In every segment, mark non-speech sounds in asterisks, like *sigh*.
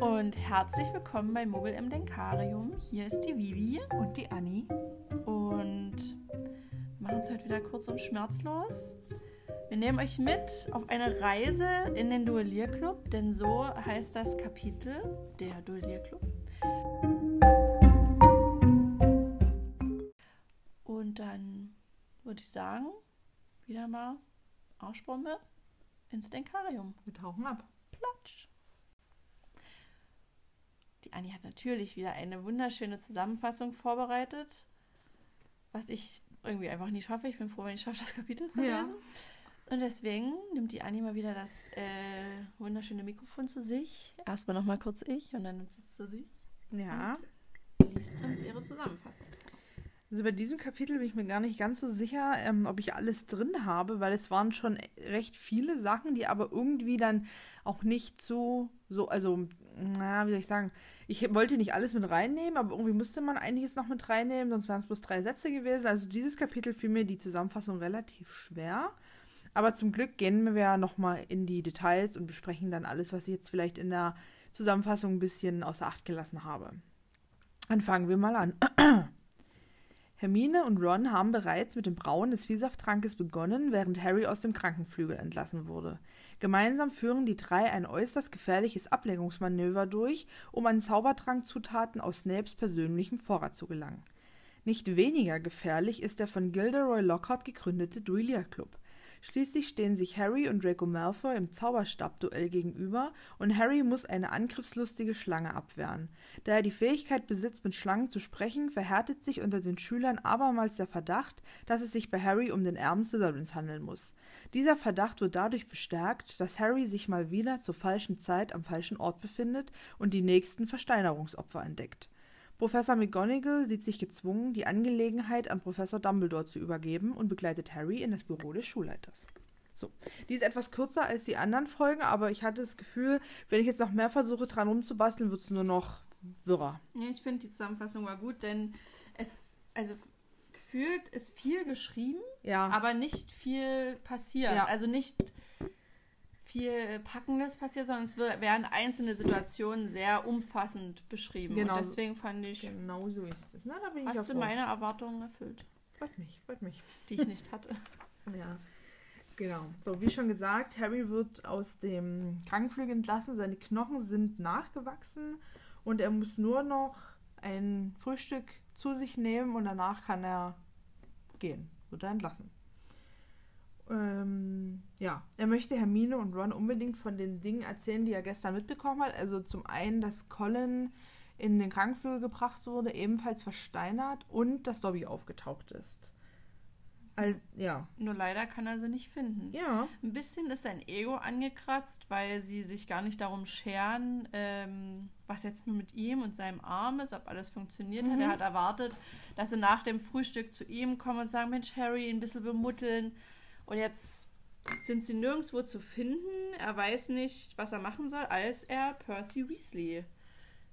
und herzlich willkommen bei Mogel im Denkarium. Hier ist die Vivi und die Anni und wir machen es heute wieder kurz und schmerzlos. Wir nehmen euch mit auf eine Reise in den Duellierclub, denn so heißt das Kapitel, der Duellierclub. Und dann würde ich sagen, wieder mal Arschbombe ins Denkarium. Wir tauchen ab. Platsch. Die Anni hat natürlich wieder eine wunderschöne Zusammenfassung vorbereitet, was ich irgendwie einfach nie schaffe. Ich bin froh, wenn ich schaffe, das Kapitel zu Ja. lesen. Und deswegen nimmt die Anni mal wieder das äh, wunderschöne Mikrofon zu sich. Erstmal nochmal kurz ich und dann nimmt sie es zu sich. Ja. Und liest uns ihre Zusammenfassung vor. Also bei diesem Kapitel bin ich mir gar nicht ganz so sicher, ähm, ob ich alles drin habe, weil es waren schon recht viele Sachen, die aber irgendwie dann auch nicht so, so, also, na, wie soll ich sagen, ich wollte nicht alles mit reinnehmen, aber irgendwie musste man einiges noch mit reinnehmen, sonst wären es bloß drei Sätze gewesen. Also dieses Kapitel fiel mir die Zusammenfassung relativ schwer. Aber zum Glück gehen wir ja nochmal in die Details und besprechen dann alles, was ich jetzt vielleicht in der Zusammenfassung ein bisschen außer Acht gelassen habe. Dann fangen wir mal an. *clears throat* Hermine und Ron haben bereits mit dem Brauen des Vielsaftttrankes begonnen, während Harry aus dem Krankenflügel entlassen wurde. Gemeinsam führen die drei ein äußerst gefährliches Ablenkungsmanöver durch, um an Zaubertrankzutaten aus Snapes persönlichem Vorrat zu gelangen. Nicht weniger gefährlich ist der von Gilderoy Lockhart gegründete Duellierclub. Schließlich stehen sich Harry und Draco Malfoy im Zauberstabduell gegenüber und Harry muss eine angriffslustige Schlange abwehren. Da er die Fähigkeit besitzt, mit Schlangen zu sprechen, verhärtet sich unter den Schülern abermals der Verdacht, dass es sich bei Harry um den Erben Slytherins handeln muss. Dieser Verdacht wird dadurch bestärkt, dass Harry sich mal wieder zur falschen Zeit am falschen Ort befindet und die nächsten Versteinerungsopfer entdeckt. Professor McGonagall sieht sich gezwungen, die Angelegenheit an Professor Dumbledore zu übergeben und begleitet Harry in das Büro des Schulleiters. So, die ist etwas kürzer als die anderen Folgen, aber ich hatte das Gefühl, wenn ich jetzt noch mehr versuche, dran rumzubasteln, wird es nur noch wirrer. Ja, ich finde, die Zusammenfassung war gut, denn es, also gefühlt ist viel geschrieben, Ja, aber nicht viel passiert. Ja. Also nicht viel Packendes passiert, sondern es werden einzelne Situationen sehr umfassend beschrieben. Genau. Und deswegen fand ich, genau so ist es. Na, da bin ich hast du meine Erwartungen erfüllt, Freut mich, freut mich. die ich nicht hatte. *laughs* Ja, genau. So, wie schon gesagt, Harry wird aus dem Krankenflügel entlassen. Seine Knochen sind nachgewachsen und er muss nur noch ein Frühstück zu sich nehmen und danach kann er gehen. Wird er entlassen. Ähm, ja, er möchte Hermine und Ron unbedingt von den Dingen erzählen, die er gestern mitbekommen hat. Also zum einen, dass Colin in den Krankenflügel gebracht wurde, ebenfalls versteinert und dass Dobby aufgetaucht ist. Al ja. Nur leider kann er sie nicht finden. Ja. Ein bisschen ist sein Ego angekratzt, weil sie sich gar nicht darum scheren, ähm, was jetzt nur mit ihm und seinem Arm ist, ob alles funktioniert hat. Mhm. Er hat erwartet, dass sie nach dem Frühstück zu ihm kommen und sagen, Mensch, Harry, ein bisschen bemutteln. Und jetzt sind sie nirgendwo zu finden. Er weiß nicht, was er machen soll, als er Percy Weasley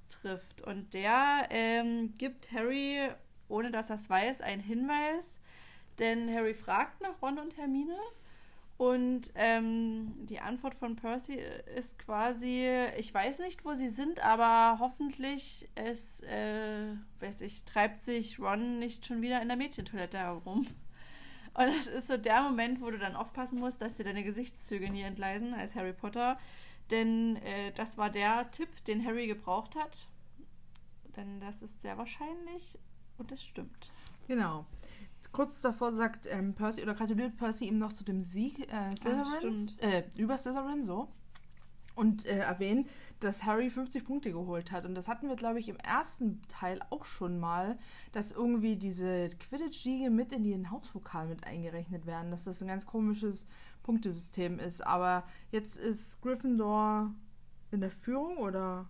trifft. Und der ähm, gibt Harry, ohne dass er es weiß, einen Hinweis. Denn Harry fragt nach Ron und Hermine. Und ähm, die Antwort von Percy ist quasi, ich weiß nicht, wo sie sind, aber hoffentlich es, äh, weiß ich, treibt sich Ron nicht schon wieder in der Mädchentoilette herum. Und das ist so der Moment, wo du dann aufpassen musst, dass dir deine Gesichtszüge nie entgleisen als Harry Potter. Denn äh, das war der Tipp, den Harry gebraucht hat. Denn das ist sehr wahrscheinlich und es stimmt. Genau. Kurz davor sagt ähm, Percy oder gratuliert Percy ihm noch zu dem Sieg äh, Slytherins, stimmt. äh, über Slytherin, so. Und äh, erwähnt, dass Harry 50 Punkte geholt hat. Und das hatten wir, glaube ich, im ersten Teil auch schon mal, dass irgendwie diese Quidditch-Siege mit in den Hauspokal mit eingerechnet werden, dass das ein ganz komisches Punktesystem ist. Aber jetzt ist Gryffindor in der Führung oder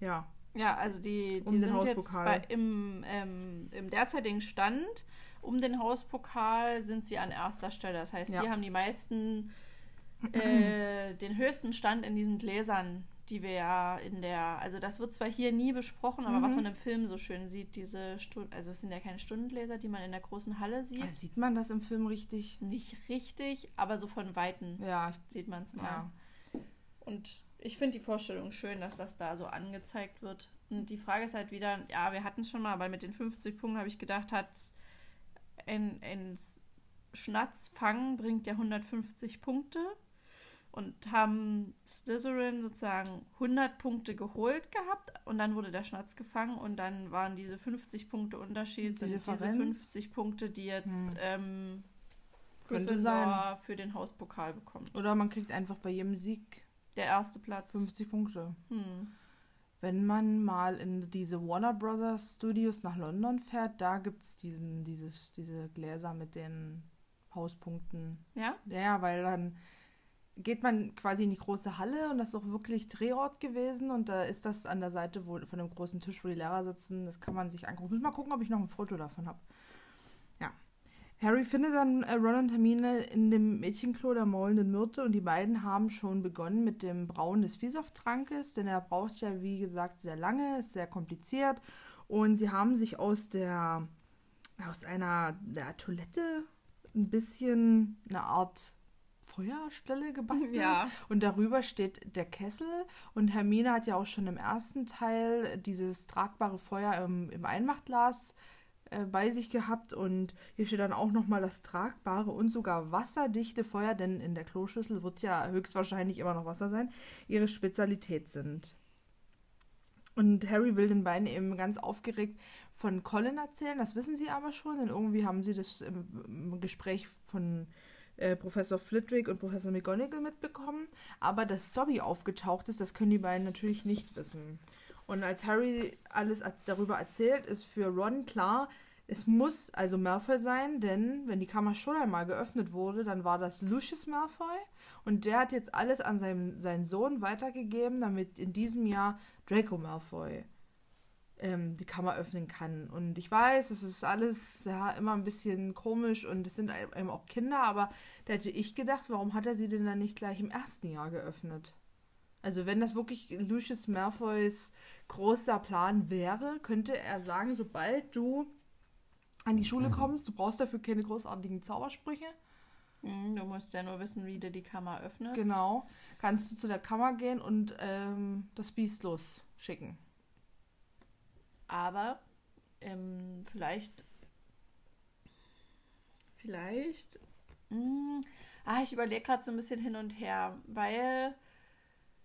ja. Ja, also die, die Um sind jetzt bei, im, ähm, im derzeitigen Stand um den Hauspokal sind sie an erster Stelle. Das heißt, Ja. die haben die meisten, äh, den höchsten Stand in diesen Gläsern, die wir ja in der, also das wird zwar hier nie besprochen, aber Mhm. was man im Film so schön sieht, diese Stunden, also es sind ja keine Stundengläser, die man in der großen Halle sieht. Äh, Sieht man das im Film richtig? Nicht richtig, aber so von Weitem Ja, sieht man es mal. ja. Und ich finde die Vorstellung schön, dass das da so angezeigt wird. Und die Frage ist halt wieder, ja, wir hatten es schon mal, aber mit den 50 Punkten habe ich gedacht, hat ein, ein Schnatzfang bringt ja 150 Punkte und haben Slytherin sozusagen 100 Punkte geholt gehabt und dann wurde der Schnatz gefangen und dann waren diese 50 Punkte Unterschied, sind diese 50 Punkte, die jetzt hm. ähm, Könnte sein. für den Hauspokal bekommt. Oder man kriegt einfach bei jedem Sieg der erste Platz 50 Punkte. Hm. Wenn man mal in diese Warner Brothers Studios nach London fährt, da gibt es diese Gläser mit den Hauspunkten. Ja? Ja, weil dann geht man quasi in die große Halle und das ist auch wirklich Drehort gewesen und da ist das an der Seite wo, von dem großen Tisch, wo die Lehrer sitzen. Das kann man sich angucken. Ich muss mal gucken, ob ich noch ein Foto davon habe. Ja. Harry findet dann äh, Ron und Hermine in dem Mädchenklo der maulenden Myrte und die beiden haben schon begonnen mit dem Brauen des Viehsafttrankes, denn er braucht ja, wie gesagt, sehr lange, ist sehr kompliziert und sie haben sich aus der aus einer der Toilette ein bisschen eine Art Feuerstelle gebastelt. Ja. Und darüber steht der Kessel. Und Hermine hat ja auch schon im ersten Teil dieses tragbare Feuer im, im Einmachtglas äh, bei sich gehabt. Und hier steht dann auch nochmal das tragbare und sogar wasserdichte Feuer, denn in der Kloschüssel wird ja höchstwahrscheinlich immer noch Wasser sein, ihre Spezialität sind. Und Harry will den beiden eben ganz aufgeregt von Colin erzählen. Das wissen sie aber schon, denn irgendwie haben sie das im, im Gespräch von äh, Professor Flitwick und Professor McGonagall mitbekommen. Aber dass Dobby aufgetaucht ist, das können die beiden natürlich nicht wissen. Und als Harry alles darüber erzählt, ist für Ron klar, es muss also Malfoy sein, denn wenn die Kammer schon einmal geöffnet wurde, dann war das Lucius Malfoy und der hat jetzt alles an seinem, seinen Sohn weitergegeben, damit in diesem Jahr Draco Malfoy ähm, die Kammer öffnen kann. Und ich weiß, es ist alles ja immer ein bisschen komisch und es sind eben auch Kinder, aber da hätte ich gedacht, warum hat er sie denn dann nicht gleich im ersten Jahr geöffnet? Also wenn das wirklich Lucius Malfoys großer Plan wäre, könnte er sagen, sobald du an die Schule mhm. kommst, du brauchst dafür keine großartigen Zaubersprüche. Mhm, du musst ja nur wissen, wie du die Kammer öffnest. Genau. Kannst du zu der Kammer gehen und ähm, das Biest losschicken. Aber ähm, vielleicht, vielleicht, mh, hm, ah, ich überlege gerade so ein bisschen hin und her, weil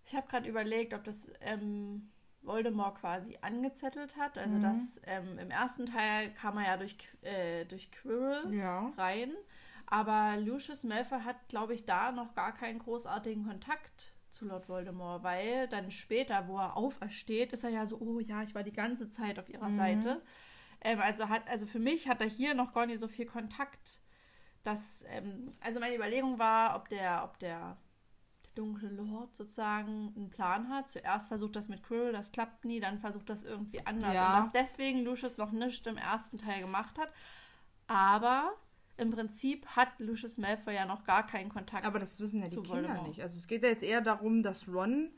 ich habe gerade überlegt, ob das ähm, Voldemort quasi angezettelt hat. Also mhm. das ähm, im ersten Teil kam er ja durch, äh, durch Quirrell ja. rein. Aber Lucius Malfoy hat, glaube ich, da noch gar keinen großartigen Kontakt zu Lord Voldemort, weil dann später, wo er aufersteht, ist er ja so, oh ja, ich war die ganze Zeit auf ihrer mhm. Seite. Ähm, also hat, also für mich hat er hier noch gar nicht so viel Kontakt. Dass, ähm, also meine Überlegung war, ob der, ob der, der dunkle Lord sozusagen einen Plan hat. Zuerst versucht das mit Quirrell, das klappt nie, dann versucht das irgendwie anders. Ja. Und dass deswegen Lucius noch nichts im ersten Teil gemacht hat. Aber im Prinzip hat Lucius Malfoy ja noch gar keinen Kontakt. Aber das wissen ja die Kinder Voldemort. nicht. Also es geht ja jetzt eher darum, dass Ron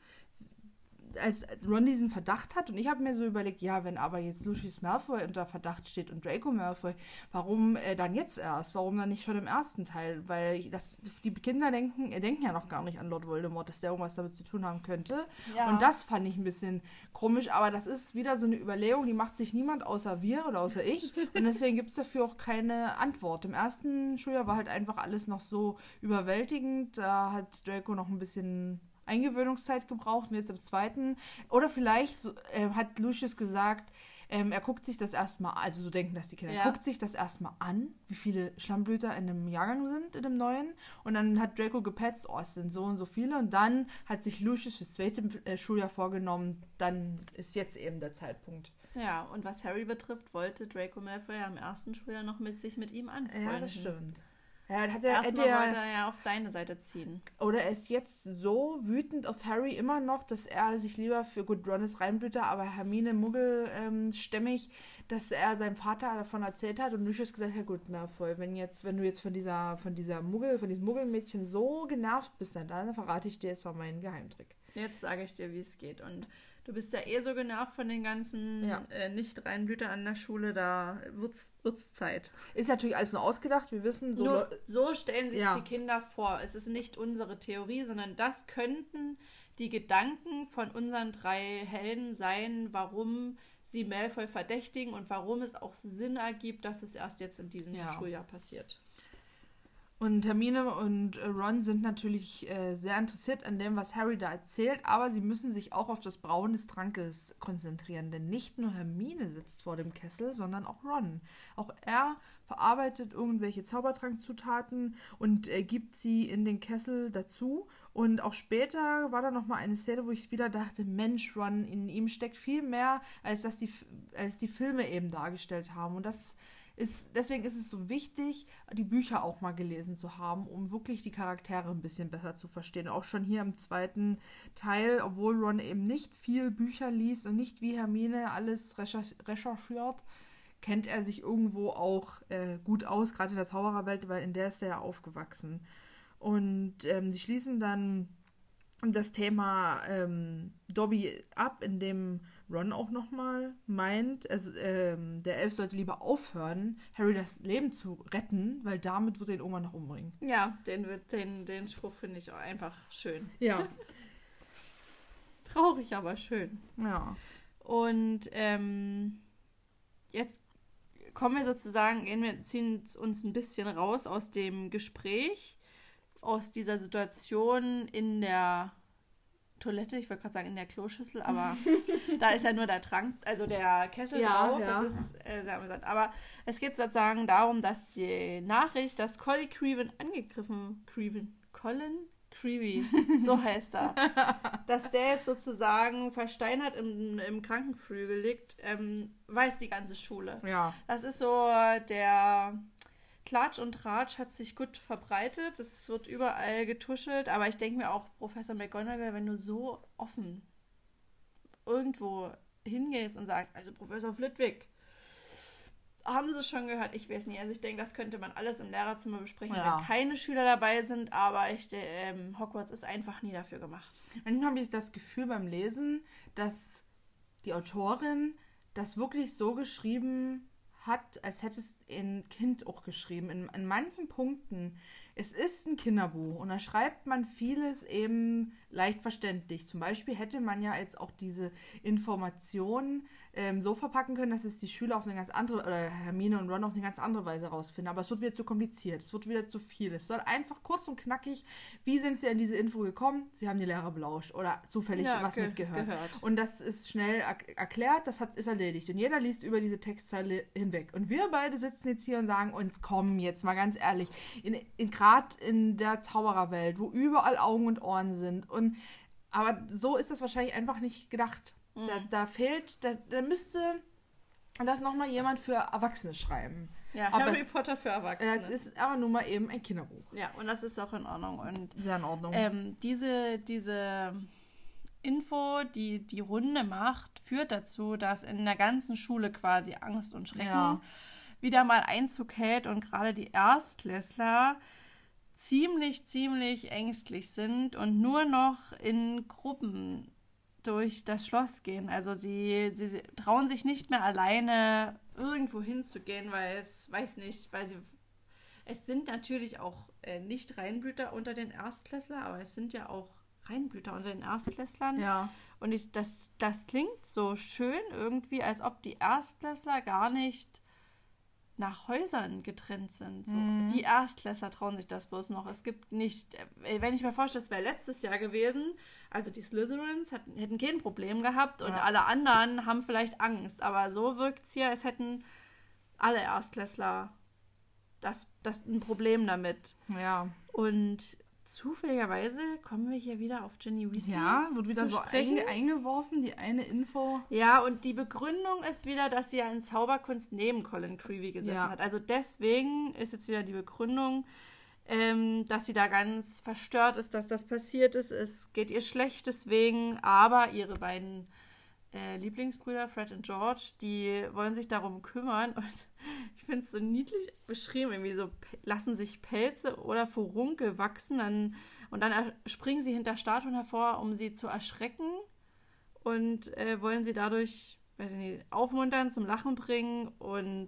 als Ron diesen Verdacht hat und ich habe mir so überlegt, ja, wenn aber jetzt Lucius Malfoy unter Verdacht steht und Draco Malfoy, warum äh, dann jetzt erst? Warum dann nicht schon im ersten Teil? Weil das, die Kinder denken, äh, denken ja noch gar nicht an Lord Voldemort, dass der irgendwas damit zu tun haben könnte. Ja. Und das fand ich ein bisschen komisch, aber das ist wieder so eine Überlegung, die macht sich niemand außer wir oder außer ich *laughs* und deswegen gibt es dafür auch keine Antwort. Im ersten Schuljahr war halt einfach alles noch so überwältigend, da hat Draco noch ein bisschen Eingewöhnungszeit gebraucht und jetzt im zweiten. Oder vielleicht so, äh, hat Lucius gesagt, ähm, er guckt sich das erstmal, also so denken das die Kinder, ja. guckt sich das erstmal an, wie viele Schlammblüter in einem Jahrgang sind, in dem neuen. Und dann hat Draco gepetzt, oh, es sind so und so viele. Und dann hat sich Lucius fürs zweite äh, Schuljahr vorgenommen, dann ist jetzt eben der Zeitpunkt. Ja, und was Harry betrifft, wollte Draco Malfoy ja im ersten Schuljahr noch mit sich mit ihm anfreunden. Ja, das stimmt. Ja, hat er, Erstmal er, wollte er ja auf seine Seite ziehen. Oder er ist jetzt so wütend auf Harry immer noch, dass er sich lieber für gut Ron ist Reinblüter, aber Hermine Muggel ähm, stämmig, dass er seinem Vater davon erzählt hat und Lucius gesagt hat, gut, Malfoy, wenn jetzt, wenn du jetzt von dieser, von dieser Muggel, von diesem Muggelmädchen so genervt bist, dann, dann verrate ich dir jetzt mal meinen Geheimtrick. Jetzt sage ich dir, wie es geht. Und du bist ja eh so genervt von den ganzen ja. äh, Nicht-Reinblüter an der Schule, da wird's, wird's Zeit. Ist natürlich alles nur ausgedacht, wir wissen so. Nur, so stellen sich ja. die Kinder vor. Es ist nicht unsere Theorie, sondern das könnten die Gedanken von unseren drei Helden seien, warum sie Malfoy verdächtigen und warum es auch Sinn ergibt, dass es erst jetzt in diesem Ja. Schuljahr passiert. Und Hermine und äh, Ron sind natürlich äh, sehr interessiert an dem, was Harry da erzählt, aber sie müssen sich auch auf das Brauen des Trankes konzentrieren, denn nicht nur Hermine sitzt vor dem Kessel, sondern auch Ron. Auch er verarbeitet irgendwelche Zaubertrankzutaten und äh, gibt sie in den Kessel dazu. Und auch später war da noch mal eine Szene, wo ich wieder dachte, Mensch, Ron, in ihm steckt viel mehr, als dass die, als die Filme eben dargestellt haben. Und das ist, deswegen ist es so wichtig, die Bücher auch mal gelesen zu haben, um wirklich die Charaktere ein bisschen besser zu verstehen. Auch schon hier im zweiten Teil, obwohl Ron eben nicht viel Bücher liest und nicht wie Hermine alles recherch recherchiert, kennt er sich irgendwo auch äh, gut aus, gerade in der Zaubererwelt, weil in der ist er ja aufgewachsen. Und ähm, sie schließen dann das Thema ähm, Dobby ab, indem Ron auch nochmal meint, also ähm, der Elf sollte lieber aufhören, Harry das Leben zu retten, weil damit wird er ihn irgendwann noch umbringen. Ja, den, den, den Spruch finde ich auch einfach schön. Ja. *laughs* Traurig, aber schön. Ja. Und ähm, jetzt kommen wir sozusagen, gehen wir, ziehen uns ein bisschen raus aus dem Gespräch, aus dieser Situation in der Toilette, ich wollte gerade sagen in der Kloschüssel, aber *laughs* da ist ja nur der Trank, also der Kessel Ja, drauf. ja. Das ist äh, sehr amüsant. Aber es geht sozusagen darum, dass die Nachricht, dass Collie Creeven angegriffen, Creeven, Colin Creevy, so *laughs* heißt er, dass der jetzt sozusagen versteinert im, im Krankenflügel liegt, ähm, weiß die ganze Schule. Ja. Das ist so der Klatsch und Tratsch hat sich gut verbreitet. Es wird überall getuschelt, aber ich denke mir auch, Professor McGonagall, wenn du so offen irgendwo hingehst und sagst, also Professor Flitwick, haben sie schon gehört? Ich weiß nicht. Also ich denke, das könnte man alles im Lehrerzimmer besprechen, Ja. wenn keine Schüler dabei sind, aber ich, ähm, Hogwarts ist einfach nie dafür gemacht. Manchmal habe ich das Gefühl beim Lesen, dass die Autorin das wirklich so geschrieben hat, als hätte es ein Kind auch geschrieben. In, in manchen Punkten, es ist ein Kinderbuch und da schreibt man vieles eben leicht verständlich. Zum Beispiel hätte man ja jetzt auch diese Informationen ähm, so verpacken können, dass es die Schüler auf eine ganz andere, oder Hermine und Ron auf eine ganz andere Weise rausfinden. Aber es wird wieder zu kompliziert, es wird wieder zu viel. Es soll einfach kurz und knackig, wie sind sie an diese Info gekommen? Sie haben die Lehrer belauscht oder zufällig Ja, was ge- mitgehört. gehört. Und das ist schnell er erklärt, das hat, ist erledigt. Und jeder liest über diese Textzeile hinweg. Und wir beide sitzen jetzt hier und sagen uns, komm, jetzt mal ganz ehrlich, in, in, gerade in der Zaubererwelt, wo überall Augen und Ohren sind. Und aber so ist das wahrscheinlich einfach nicht gedacht. Da, Mhm. da fehlt, da, da müsste das nochmal jemand für Erwachsene schreiben. Ja, Aber Harry es- Potter für Erwachsene. Das ist aber nun mal eben ein Kinderbuch. ja, und das ist auch in Ordnung. Und Sehr in Ordnung. ähm, diese, diese Info, die die Runde macht, führt dazu, dass in der ganzen Schule quasi Angst und Schrecken Ja. wieder mal Einzug hält und gerade die Erstklässler ziemlich, ziemlich ängstlich sind und nur noch in Gruppen durch das Schloss gehen. Also sie, sie, sie trauen sich nicht mehr alleine irgendwo hinzugehen, weil es, weiß nicht, weil sie, es sind natürlich auch äh, nicht Reinblüter unter den Erstklässlern, aber es sind ja auch Reinblüter unter den Erstklässlern. ja. Und ich, das, das klingt so schön irgendwie, als ob die Erstklässler gar nicht nach Häusern getrennt sind. So. Mhm. Die Erstklässler trauen sich das bloß noch. Es gibt nicht, äh, wenn ich mir vorstelle, es wäre letztes Jahr gewesen, also die Slytherins hatten, hätten kein Problem gehabt und Ja. alle anderen haben vielleicht Angst. Aber so wirkt es hier, als hätten alle Erstklässler das, das ein Problem damit. Ja. Und zufälligerweise kommen wir hier wieder auf Ginny Weasley. Ja, wird wieder so einge eingeworfen, die eine Info. Ja, und die Begründung ist wieder, dass sie ja in Zauberkunst neben Colin Creevy gesessen Ja. hat. Also deswegen ist jetzt wieder die Begründung, ähm, dass sie da ganz verstört ist, dass das passiert ist. Es geht ihr schlecht deswegen, aber ihre beiden äh, Lieblingsbrüder, Fred und George, die wollen sich darum kümmern und *laughs* ich finde es so niedlich beschrieben, irgendwie so lassen sich Pelze oder Furunkel wachsen dann, und dann springen sie hinter Statuen hervor, um sie zu erschrecken und äh, wollen sie dadurch, weiß ich nicht, aufmuntern, zum Lachen bringen und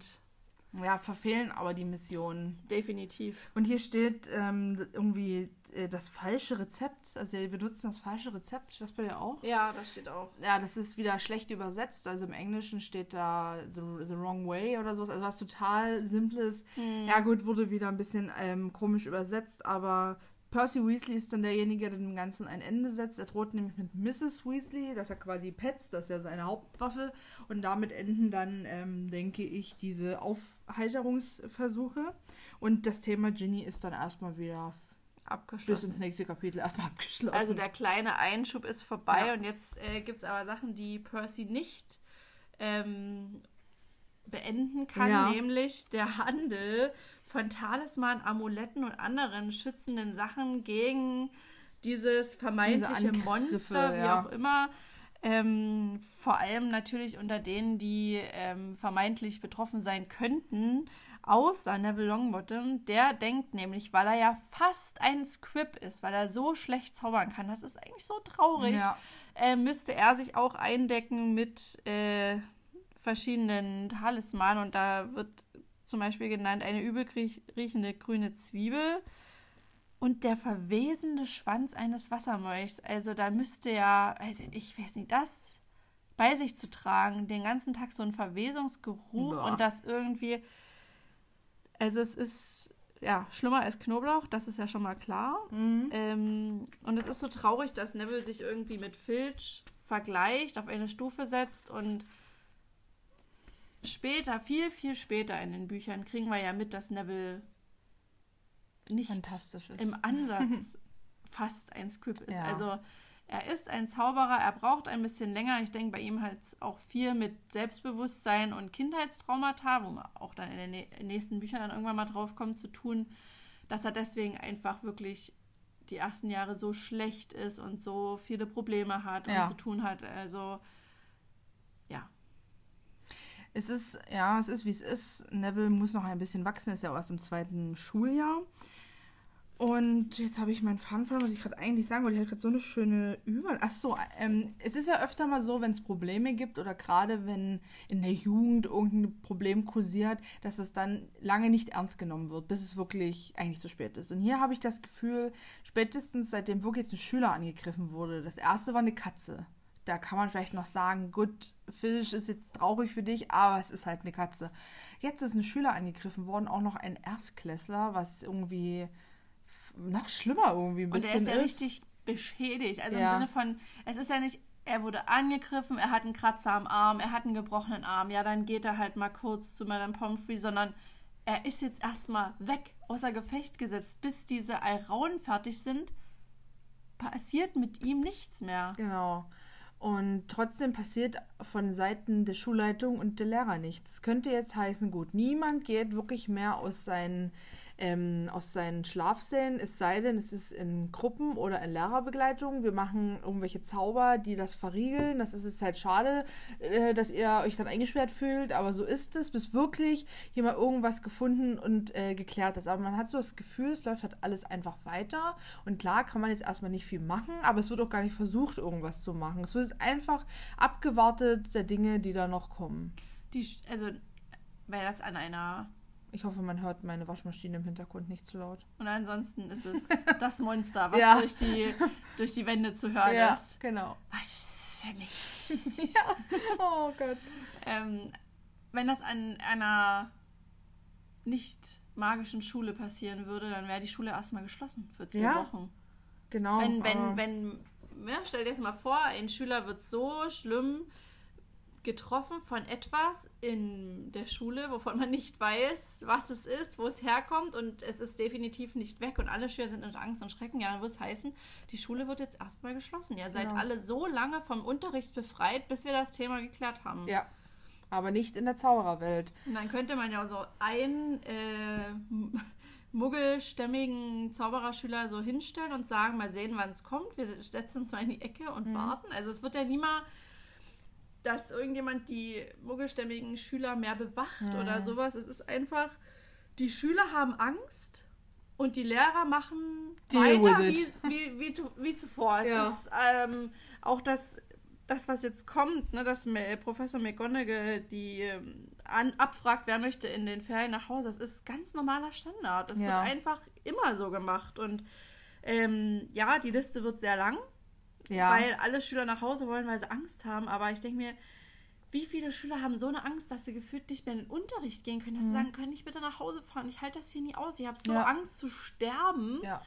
Ja, verfehlen aber die Mission. definitiv. Und hier steht ähm, irgendwie, das falsche Rezept. Also sie benutzen das falsche Rezept. Steht das bei dir auch? Ja, das steht auch. Ja, das ist wieder schlecht übersetzt. Also im Englischen steht da the, the wrong way oder sowas. Also was total simples. Hm. Ja gut, wurde wieder ein bisschen ähm, komisch übersetzt, aber Percy Weasley ist dann derjenige, der dem Ganzen ein Ende setzt. Er droht nämlich mit Mrs. Weasley, das ist ja quasi Pets, das ist ja seine Hauptwaffe. Und damit enden dann, ähm, denke ich, diese Aufheiterungsversuche. Und das Thema Ginny ist dann erstmal wieder bis Abgeschlossen. ins nächste Kapitel erstmal abgeschlossen. Also der kleine Einschub ist vorbei Ja. und jetzt äh, gibt es aber Sachen, die Percy nicht ähm, beenden kann, Ja. nämlich der Handel von Talisman, Amuletten und anderen schützenden Sachen gegen dieses vermeintliche Angriffe, Monster, wie ja. auch immer. Ähm, vor allem natürlich unter denen, die ähm, vermeintlich betroffen sein könnten, außer Neville Longbottom. Der denkt nämlich, weil er ja fast ein Squib ist, weil er so schlecht zaubern kann, das ist eigentlich so traurig, ja. äh, müsste er sich auch eindecken mit äh, verschiedenen Talismanen. Und da wird zum Beispiel genannt eine übel riech- riechende grüne Zwiebel und der verwesende Schwanz eines Wassermolchs. Also da müsste ja, also ich weiß nicht, das bei sich zu tragen, den ganzen Tag so ein Verwesungsgeruch Boah. und das irgendwie, also es ist ja schlimmer als Knoblauch, das ist ja schon mal klar. Mhm. Ähm, und es ist so traurig, dass Neville sich irgendwie mit Filch vergleicht, auf eine Stufe setzt und später, viel, viel später in den Büchern kriegen wir ja mit, dass Neville nicht Fantastisch ist. im Ansatz *laughs* fast ein Squib ist. Ja. Also er ist ein Zauberer, er braucht ein bisschen länger. Ich denke, bei ihm hat es auch viel mit Selbstbewusstsein und Kindheitstraumata, wo man auch dann in den nä- nächsten Büchern dann irgendwann mal drauf kommt, zu tun, dass er deswegen einfach wirklich die ersten Jahre so schlecht ist und so viele Probleme hat und Ja. zu tun hat. Also ja, Es ist, ja, es ist wie es ist. Neville muss noch ein bisschen wachsen, ist ja auch erst im zweiten Schuljahr. Und jetzt habe ich meinen Faden verloren, was ich gerade eigentlich sagen wollte. Ich hatte gerade so eine schöne Übung. Ach so, ähm, es ist ja öfter mal so, wenn es Probleme gibt oder gerade wenn in der Jugend irgendein Problem kursiert, dass es dann lange nicht ernst genommen wird, bis es wirklich eigentlich zu spät ist. Und hier habe ich das Gefühl, spätestens seitdem wirklich ein Schüler angegriffen wurde, das erste war eine Katze. Da kann man vielleicht noch sagen, gut, Filch ist jetzt traurig für dich, aber es ist halt eine Katze. Jetzt ist ein Schüler angegriffen worden, auch noch ein Erstklässler, was irgendwie noch schlimmer irgendwie ein Und bisschen er ist ja richtig beschädigt. Also Ja. im Sinne von, es ist ja nicht, er wurde angegriffen, er hat einen Kratzer am Arm, er hat einen gebrochenen Arm. Ja, dann geht er halt mal kurz zu Madame Pomfrey, sondern er ist jetzt erstmal weg, außer Gefecht gesetzt. Bis diese Alrauen fertig sind, passiert mit ihm nichts mehr. Genau. Und trotzdem passiert von Seiten der Schulleitung und der Lehrer nichts. Könnte jetzt heißen, gut, niemand geht wirklich mehr aus seinen, ähm, aus seinen Schlafsälen, es sei denn, es ist in Gruppen oder in Lehrerbegleitung. Wir machen irgendwelche Zauber, die das verriegeln. Das ist es halt schade, äh, dass ihr euch dann eingesperrt fühlt, aber so ist es, bis wirklich hier mal irgendwas gefunden und äh, geklärt ist. Aber man hat so das Gefühl, es läuft halt alles einfach weiter. Und klar kann man jetzt erstmal nicht viel machen, aber es wird auch gar nicht versucht, irgendwas zu machen. Es wird einfach abgewartet der Dinge, die da noch kommen. Die, also, weil das an einer. Ich hoffe, man hört meine Waschmaschine im Hintergrund nicht zu laut. Und ansonsten ist es *laughs* das Monster, was Ja. durch, die, durch die Wände zu hören ist. genau. Mich? *laughs* ja. Oh Gott. Ähm, wenn das an einer nicht magischen Schule passieren würde, dann wäre die Schule erstmal geschlossen für zwei Ja. Wochen. Genau. Wenn, wenn, wenn, ja, stell dir das mal vor, ein Schüler wird so schlimm getroffen von etwas in der Schule, wovon man nicht weiß, was es ist, wo es herkommt und es ist definitiv nicht weg und alle Schüler sind unter Angst und Schrecken. Ja, dann wird es heißen, die Schule wird jetzt erstmal geschlossen. Ihr seid Genau. alle so lange vom Unterricht befreit, bis wir das Thema geklärt haben. Ja. Aber nicht in der Zaubererwelt. Und dann könnte man ja so einen äh, *laughs* muggelstämmigen Zaubererschüler so hinstellen und sagen, mal sehen, wann es kommt. Wir setzen uns mal in die Ecke und warten. Also es wird ja nie mal, dass irgendjemand die muggelstämmigen Schüler mehr bewacht oder sowas. Es ist einfach, die Schüler haben Angst und die Lehrer machen Deal weiter wie, wie, wie, wie zuvor. Es Ja. ist ähm, auch das, das, was jetzt kommt, ne, dass Professor McGonagall die ähm, an, abfragt, wer möchte in den Ferien nach Hause. Das ist ganz normaler Standard. Das Ja. wird einfach immer so gemacht. Und Ähm, ja, die Liste wird sehr lang, Ja. weil alle Schüler nach Hause wollen, weil sie Angst haben. Aber ich denke mir, wie viele Schüler haben so eine Angst, dass sie gefühlt nicht mehr in den Unterricht gehen können, dass sie sagen, kann ich bitte nach Hause fahren? Ich halte das hier nie aus. Ich habe so Mhm. Ja. Angst zu sterben. ja.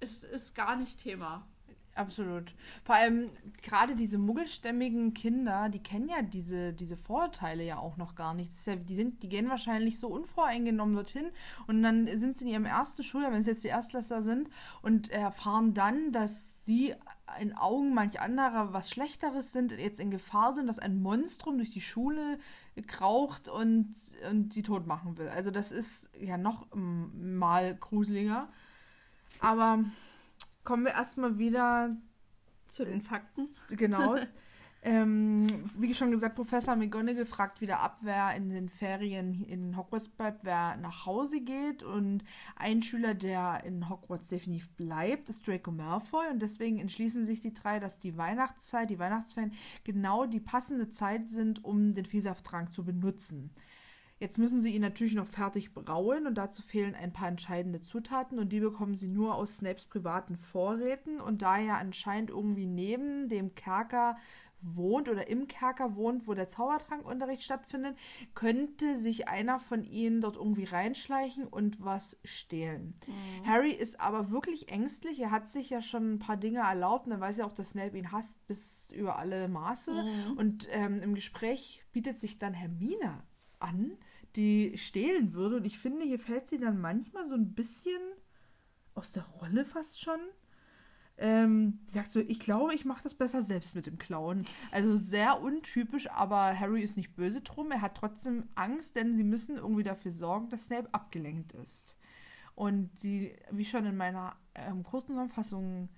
Es ist gar nicht Thema. Absolut. Vor allem gerade diese muggelstämmigen Kinder, die kennen ja diese, diese Vorurteile ja auch noch gar nicht. Ja, die, sind, die gehen wahrscheinlich so unvoreingenommen dorthin und dann sind sie in ihrem ersten Schuljahr, wenn es jetzt die Erstklässler sind, und erfahren dann, dass sie in Augen manch anderer was Schlechteres sind, jetzt in Gefahr sind, dass ein Monstrum durch die Schule kraucht und, und sie tot machen will. Also das ist ja noch mal gruseliger. Aber kommen wir erstmal wieder Zu den Fakten. Genau. *laughs* ähm, wie schon gesagt, Professor McGonagall fragt wieder ab, wer in den Ferien in Hogwarts bleibt, wer nach Hause geht. Und ein Schüler, der in Hogwarts definitiv bleibt, ist Draco Malfoy. Und deswegen entschließen sich die drei, dass die Weihnachtszeit, die Weihnachtsferien, genau die passende Zeit sind, um den Vielsafttrank zu benutzen. Jetzt müssen sie ihn natürlich noch fertig brauen und dazu fehlen ein paar entscheidende Zutaten und die bekommen sie nur aus Snapes privaten Vorräten und da er anscheinend irgendwie neben dem Kerker wohnt oder im Kerker wohnt, wo der Zaubertrankunterricht stattfindet, könnte sich einer von ihnen dort irgendwie reinschleichen und was stehlen. Harry ist aber wirklich ängstlich. Er hat sich ja schon ein paar Dinge erlaubt und er weiß ja auch, dass Snape ihn hasst bis über alle Maße. Und ähm, im Gespräch bietet sich dann Hermine an, die stehlen würde. Und ich finde, hier fällt sie dann manchmal so ein bisschen aus der Rolle fast schon. Ähm, sie sagt so, ich glaube, ich mache das besser selbst mit dem Klauen. Also sehr untypisch, aber Harry ist nicht böse drum. Er hat trotzdem Angst, denn sie müssen irgendwie dafür sorgen, dass Snape abgelenkt ist. Und sie, wie schon in meiner ähm, Kurzzusammenfassung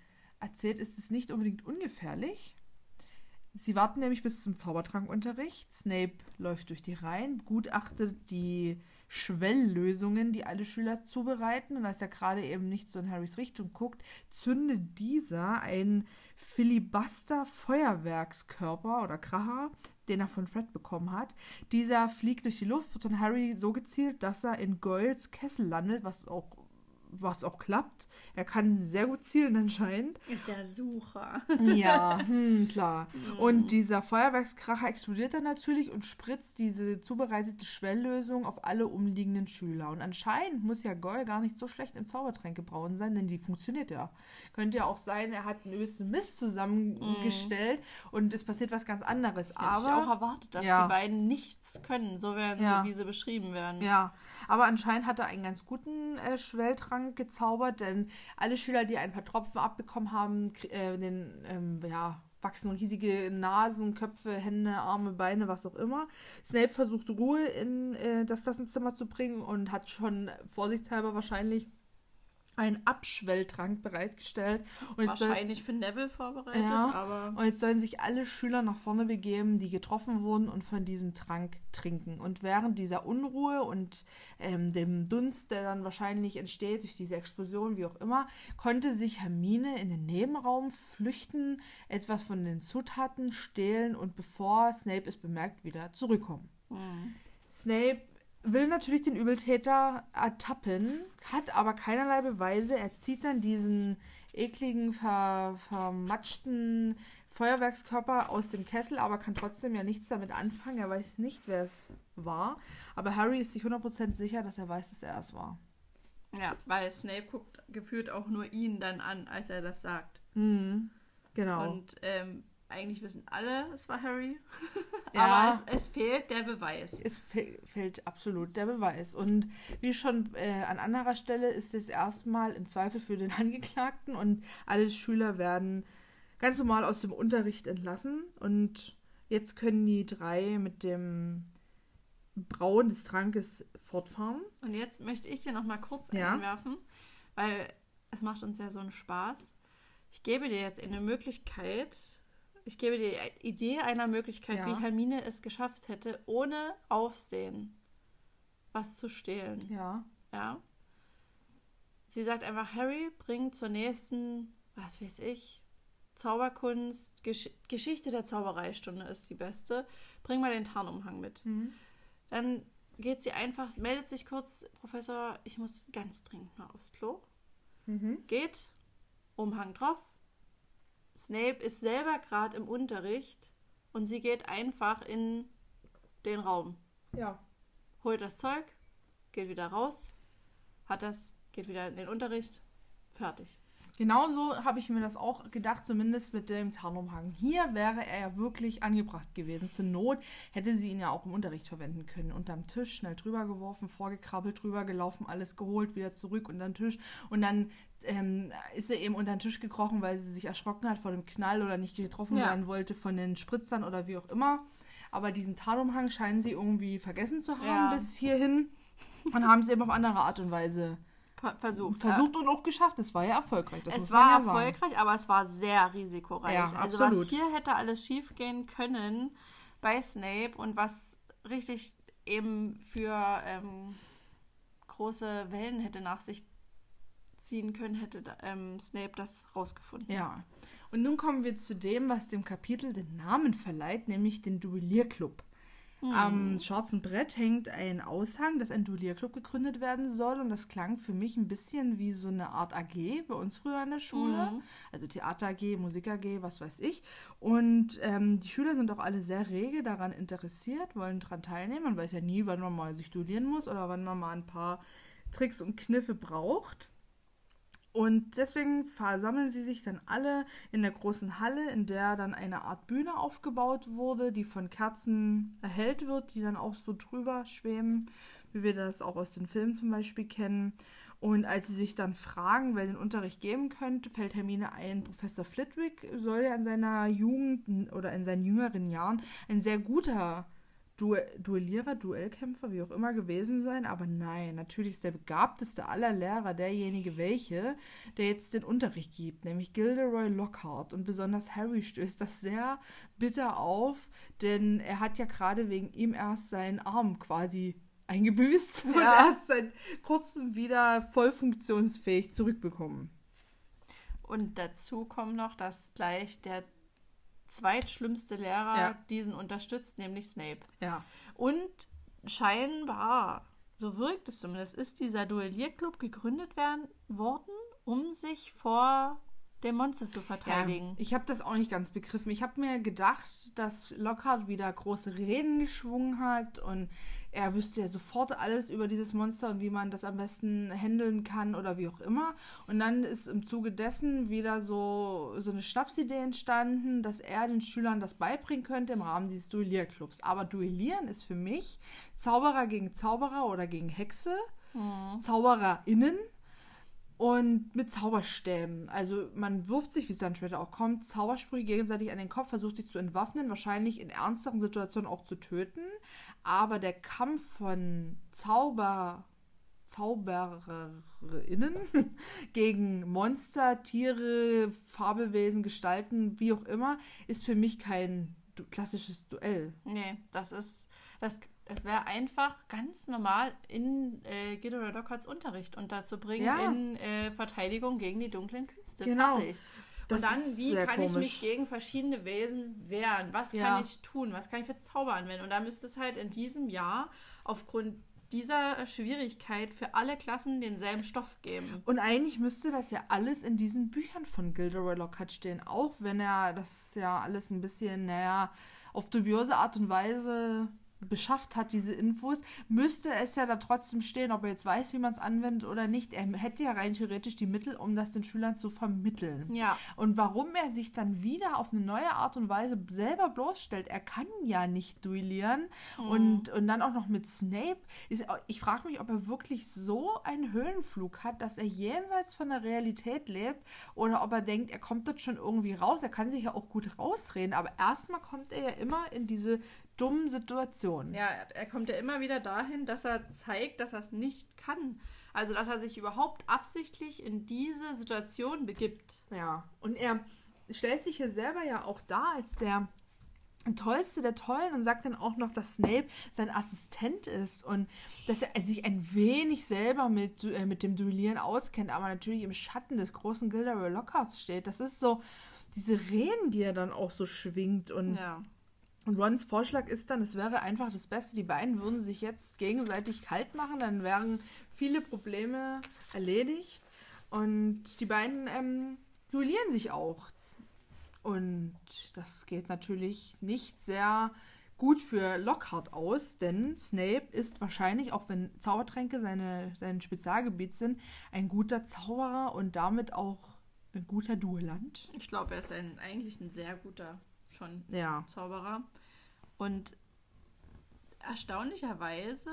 erzählt, ist es nicht unbedingt ungefährlich. Sie warten nämlich bis zum Zaubertrankunterricht. Snape läuft durch die Reihen, begutachtet die Schwelllösungen, die alle Schüler zubereiten. Und als er gerade eben nicht so in Harrys Richtung guckt, zündet dieser einen Filibuster-Feuerwerkskörper oder Kracher, den er von Fred bekommen hat. Dieser fliegt durch die Luft, wird von Harry so gezielt, dass er in Goyles Kessel landet, was auch was auch klappt. Er kann sehr gut zielen anscheinend. Ist ja Sucher. Ja, *laughs* hm, klar. Und dieser Feuerwerkskracher explodiert dann natürlich und spritzt diese zubereitete Schwelllösung auf alle umliegenden Schüler. Und anscheinend muss ja Goyle gar nicht so schlecht im Zaubertränke brauen sein, denn die funktioniert ja. Könnte ja auch sein, er hat einen übelsten Mist zusammengestellt und es passiert was ganz anderes. Hätte ich auch Aber erwartet, dass Ja. die beiden nichts können, so werden Ja. sie, wie sie beschrieben werden. Ja, aber anscheinend hat er einen ganz guten äh, Schwelltrank gezaubert, denn alle Schüler, die ein paar Tropfen abbekommen haben, äh, den, ähm, ja, wachsen riesige Nasen, Köpfe, Hände, Arme, Beine, was auch immer. Snape versucht Ruhe in äh, das Klassenzimmer zu bringen und hat schon vorsichtshalber wahrscheinlich einen Abschwelltrank bereitgestellt. Und jetzt soll- Wahrscheinlich für Neville vorbereitet, Ja. aber und jetzt sollen sich alle Schüler nach vorne begeben, die getroffen wurden und von diesem Trank trinken. Und während dieser Unruhe und ähm, dem Dunst, der dann wahrscheinlich entsteht durch diese Explosion, wie auch immer, konnte sich Hermine in den Nebenraum flüchten, etwas von den Zutaten stehlen und bevor Snape es bemerkt, wieder zurückkommen. hm. Snape will natürlich den Übeltäter ertappen, hat aber keinerlei Beweise. Er zieht dann diesen ekligen, ver, vermatschten Feuerwerkskörper aus dem Kessel, aber kann trotzdem ja nichts damit anfangen. Er weiß nicht, wer es war. Aber Harry ist sich 100% sicher, dass er weiß, dass er es war. ja, weil Snape guckt gefühlt auch nur ihn dann an, als er das sagt. Mhm. Genau. Und ähm, eigentlich wissen alle, es war Harry. *laughs* Ja. Aber es, es fehlt der Beweis. Es fe fehlt absolut der Beweis. Und wie schon äh, an anderer Stelle ist es erstmal im Zweifel für den *laughs* Angeklagten und alle Schüler werden ganz normal aus dem Unterricht entlassen. Und jetzt können die drei mit dem Brauen des Trankes fortfahren. Und jetzt möchte ich dir noch mal kurz Ja. einwerfen, weil es macht uns ja so einen Spaß. Ich gebe dir jetzt eine Möglichkeit, ich gebe dir die Idee einer Möglichkeit, Ja. wie Hermine es geschafft hätte, ohne Aufsehen was zu stehlen. Ja. Ja. Sie sagt einfach, Harry, bring zur nächsten, was weiß ich, Zauberkunst, Gesch Geschichte der Zaubereistunde ist die beste. Bring mal den Tarnumhang mit. Mhm. Dann geht sie einfach, meldet sich kurz, Professor, ich muss ganz dringend mal aufs Klo. Mhm. Geht, Umhang drauf. Snape ist selber gerade im Unterricht und sie geht einfach in den Raum. Ja. Holt das Zeug, geht wieder raus, hat das, geht wieder in den Unterricht, fertig. Genauso habe ich mir das auch gedacht, zumindest mit dem Tarnumhang. Hier wäre er ja wirklich angebracht gewesen. Zur Not hätte sie ihn ja auch im Unterricht verwenden können. Unterm Tisch schnell drüber geworfen, vorgekrabbelt, drüber gelaufen, alles geholt, wieder zurück unter den Tisch. Und dann ähm, ist er eben unter den Tisch gekrochen, weil sie sich erschrocken hat vor dem Knall oder nicht getroffen Ja. werden wollte von den Spritzern oder wie auch immer. Aber diesen Tarnumhang scheinen sie irgendwie vergessen zu haben Ja. bis hierhin. Und haben es eben auf andere Art und Weise Versucht. versucht und auch geschafft. Es war ja erfolgreich. Das es war ja sagen. erfolgreich, aber es war sehr risikoreich. Ja, also absolut. was hier hätte alles schief gehen können bei Snape und was richtig eben für ähm, große Wellen hätte nach sich ziehen können, hätte ähm, Snape das rausgefunden. Ja. Und nun kommen wir zu dem, was dem Kapitel den Namen verleiht, nämlich den Duellierclub. Am schwarzen Brett hängt ein Aushang, dass ein Duellierclub gegründet werden soll. Und das klang für mich ein bisschen wie so eine Art AG bei uns früher in der Schule. Mhm. Also Theater AG, Musik AG, was weiß ich. Und ähm, die Schüler sind auch alle sehr rege daran interessiert, wollen daran teilnehmen. Man weiß ja nie, wann man mal sich duellieren muss oder wann man mal ein paar Tricks und Kniffe braucht. Und deswegen versammeln sie sich dann alle in der großen Halle, in der dann eine Art Bühne aufgebaut wurde, die von Kerzen erhellt wird, die dann auch so drüber schweben, wie wir das auch aus den Filmen zum Beispiel kennen. Und als sie sich dann fragen, wer den Unterricht geben könnte, fällt Hermine ein, Professor Flitwick soll ja in seiner Jugend oder in seinen jüngeren Jahren ein sehr guter du Duellierer, Duellkämpfer, wie auch immer gewesen sein. Aber nein, natürlich ist der begabteste aller Lehrer derjenige welche, der jetzt den Unterricht gibt, nämlich Gilderoy Lockhart. Und besonders Harry stößt das sehr bitter auf, denn er hat ja gerade wegen ihm erst seinen Arm quasi eingebüßt *laughs* und Ja. erst seit kurzem wieder voll funktionsfähig zurückbekommen. Und dazu kommt noch, dass gleich der zweitschlimmste Lehrer Ja. diesen unterstützt, nämlich Snape. Ja. Und scheinbar, so wirkt es zumindest, ist dieser Duellierclub gegründet werden, worden, um sich vor dem Monster zu verteidigen. Ja, ich habe das auch nicht ganz begriffen. Ich habe mir gedacht, dass Lockhart wieder große Reden geschwungen hat und er wüsste ja sofort alles über dieses Monster und wie man das am besten handeln kann oder wie auch immer. Und dann ist im Zuge dessen wieder so, so eine Schnapsidee entstanden, dass er den Schülern das beibringen könnte im Rahmen dieses Duellierclubs. Aber Duellieren ist für mich Zauberer gegen Zauberer oder gegen Hexe, ZaubererInnen und mit Zauberstäben. Also man wirft sich, wie es dann später auch kommt, Zaubersprüche gegenseitig an den Kopf, versucht sich zu entwaffnen, wahrscheinlich in ernsteren Situationen auch zu töten. Aber der Kampf von Zauber, ZaubererInnen *laughs* gegen Monster, Tiere, Fabelwesen, Gestalten, wie auch immer, ist für mich kein du klassisches Duell. Nee, das ist, das, das wäre einfach ganz normal in äh, Gilderoy Lockharts Unterricht unterzubringen Ja. in äh, Verteidigung gegen die dunklen Künste. Genau. Fertig. Das Und dann, wie kann ich komisch. mich gegen verschiedene Wesen wehren? Was Ja. kann ich tun? Was kann ich für Zauber anwenden? Und da müsste es halt in diesem Jahr aufgrund dieser Schwierigkeit für alle Klassen denselben Stoff geben. Und eigentlich müsste das ja alles in diesen Büchern von Gilderoy Lockhart stehen, auch wenn er das ja alles ein bisschen, naja, auf dubiose Art und Weise beschafft hat, diese Infos, müsste es ja da trotzdem stehen, ob er jetzt weiß, wie man es anwendet oder nicht. Er hätte ja rein theoretisch die Mittel, um das den Schülern zu vermitteln. Ja. Und warum er sich dann wieder auf eine neue Art und Weise selber bloßstellt, er kann ja nicht duellieren und, und dann auch noch mit Snape. Ist, ich frage mich, ob er wirklich so einen Höhenflug hat, dass er jenseits von der Realität lebt oder ob er denkt, er kommt dort schon irgendwie raus. Er kann sich ja auch gut rausreden, aber erstmal kommt er ja immer in diese dummen Situationen. Ja, er- kommt ja immer wieder dahin, dass er zeigt, dass er es nicht kann. Also, dass er sich überhaupt absichtlich in diese Situation begibt. Ja, und er stellt sich hier selber ja auch dar als der tollste der Tollen und sagt dann auch noch, dass Snape sein Assistent ist und dass er sich ein wenig selber mit, äh, mit dem Duellieren auskennt, aber natürlich im Schatten des großen Gilderoy Lockharts steht. Das ist so diese Reden, die er dann auch so schwingt und Ja. Und Rons Vorschlag ist dann, es wäre einfach das Beste, die beiden würden sich jetzt gegenseitig kalt machen, dann wären viele Probleme erledigt. Und die beiden ähm, duellieren sich auch. Und das geht natürlich nicht sehr gut für Lockhart aus, denn Snape ist wahrscheinlich, auch wenn Zaubertränke seine, sein Spezialgebiet sind, ein guter Zauberer und damit auch ein guter Duellant. Ich glaube, er ist ein, eigentlich ein sehr guter schon Ja. Zauberer. Und erstaunlicherweise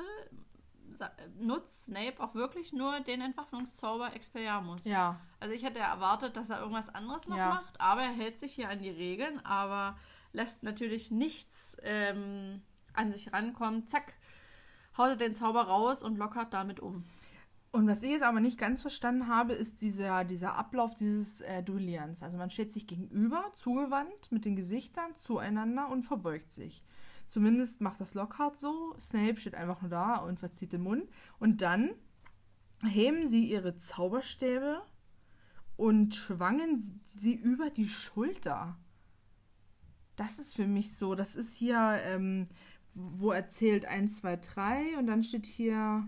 nutzt Snape auch wirklich nur den Entwaffnungszauber Expelliarmus. Ja. Also ich hätte erwartet, dass er irgendwas anderes noch Ja. macht, aber er hält sich hier an die Regeln, aber lässt natürlich nichts ähm, an sich rankommen. Zack, haut er den Zauber raus und lockert damit um. Und was ich jetzt aber nicht ganz verstanden habe, ist dieser, dieser Ablauf dieses äh, Duellierens. Also man steht sich gegenüber, zugewandt, mit den Gesichtern zueinander und verbeugt sich. Zumindest macht das Lockhart so. Snape steht einfach nur da und verzieht den Mund. Und dann heben sie ihre Zauberstäbe und schwangen sie über die Schulter. Das ist für mich so. Das ist hier, ähm, wo er zählt 1, 2, 3 und dann steht hier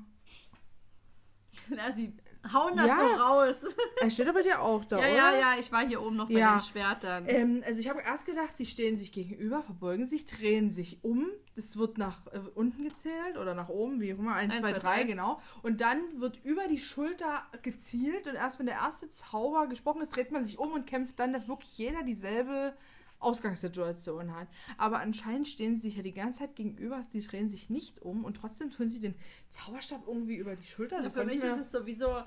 *laughs* Ja, sie hauen das Ja. so raus. *laughs* Er steht aber dir auch da, ja, oder? ja, ja, ich war hier oben noch bei Ja. den Schwertern. Ähm, also ich habe erst gedacht, sie stehen sich gegenüber, verbeugen sich, drehen sich um. Das wird nach äh, unten gezählt oder nach oben, wie auch immer. Eins, Eins, zwei, zwei, drei, drei. genau. Und dann wird über die Schulter gezielt und erst wenn der erste Zauber gesprochen ist, dreht man sich um und kämpft dann, dass wirklich jeder dieselbe Ausgangssituation hat. Aber anscheinend stehen sie sich ja die ganze Zeit gegenüber, die drehen sich nicht um und trotzdem tun sie den Zauberstab irgendwie über die Schulter. Also für mich ist es sowieso,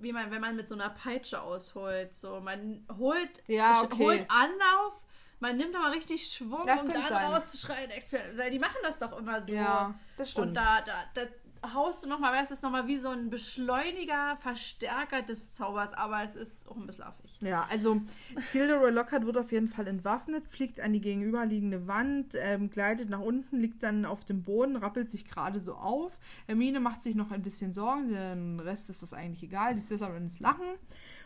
wie man, wenn man mit so einer Peitsche ausholt. So, man holt, Ja, okay. holt Anlauf, man nimmt aber richtig Schwung, Das um dann sein. Weil die machen das doch immer so. Ja, das stimmt. Und da, da, da haust du nochmal, weißt du, das ist nochmal wie so ein Beschleuniger, Verstärker des Zaubers, aber es ist auch ein bisschen affig. Ja, also Gilderoy Lockhart wird auf jeden Fall entwaffnet, fliegt an die gegenüberliegende Wand, ähm, gleitet nach unten, liegt dann auf dem Boden, rappelt sich gerade so auf. Hermine macht sich noch ein bisschen Sorgen, den Rest ist das eigentlich egal, die ins Lachen.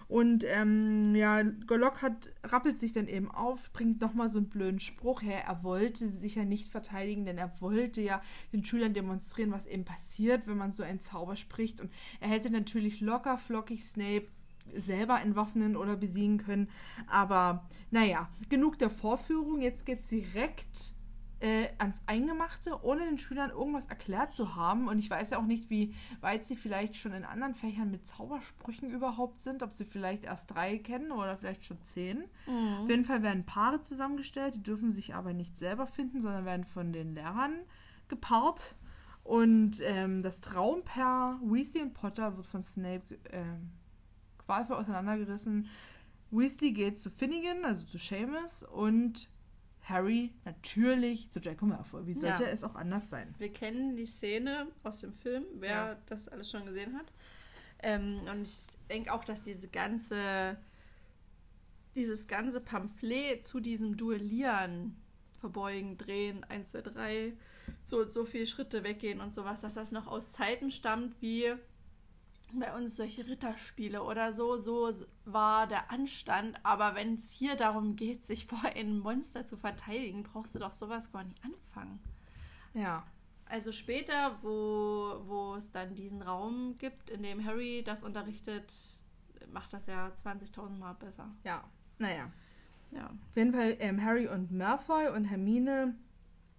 Und ähm, ja, Lockhart rappelt sich dann eben auf, bringt nochmal so einen blöden Spruch her. Er wollte sich ja nicht verteidigen, denn er wollte ja den Schülern demonstrieren, was eben passiert, wenn man so einen Zauber spricht. Und er hätte natürlich locker flockig Snape selber entwaffnen oder besiegen können. Aber naja, genug der Vorführung. Jetzt geht es direkt äh, ans Eingemachte, ohne den Schülern irgendwas erklärt zu haben. Und ich weiß ja auch nicht, wie weit sie vielleicht schon in anderen Fächern mit Zaubersprüchen überhaupt sind. Ob sie vielleicht erst drei kennen oder vielleicht schon zehn. Auf jeden Fall werden Paare zusammengestellt. Die dürfen sich aber nicht selber finden, sondern werden von den Lehrern gepaart. Und ähm, das Traumpaar Weasley und Potter wird von Snape ähm, qualvoll auseinandergerissen. Weasley geht zu Finnegan, also zu Seamus, und Harry natürlich zu Draco Malfoy. Wie sollte Ja. es auch anders sein? Wir kennen die Szene aus dem Film, wer Ja. das alles schon gesehen hat. Ähm, und ich denke auch, dass diese ganze, dieses ganze Pamphlet zu diesem Duellieren, verbeugen, drehen, 1, 2, 3, so und so viele Schritte weggehen und sowas, dass das noch aus Zeiten stammt, wie bei uns solche Ritterspiele oder so, so war der Anstand. Aber wenn es hier darum geht, sich vor einem Monster zu verteidigen, brauchst du doch sowas gar nicht anfangen. Ja. Also später, wo, wo es dann diesen Raum gibt, in dem Harry das unterrichtet, macht das ja 20.000 Mal besser. Ja. Naja. Ja. Auf jeden Fall ähm, Harry und Malfoy und Hermine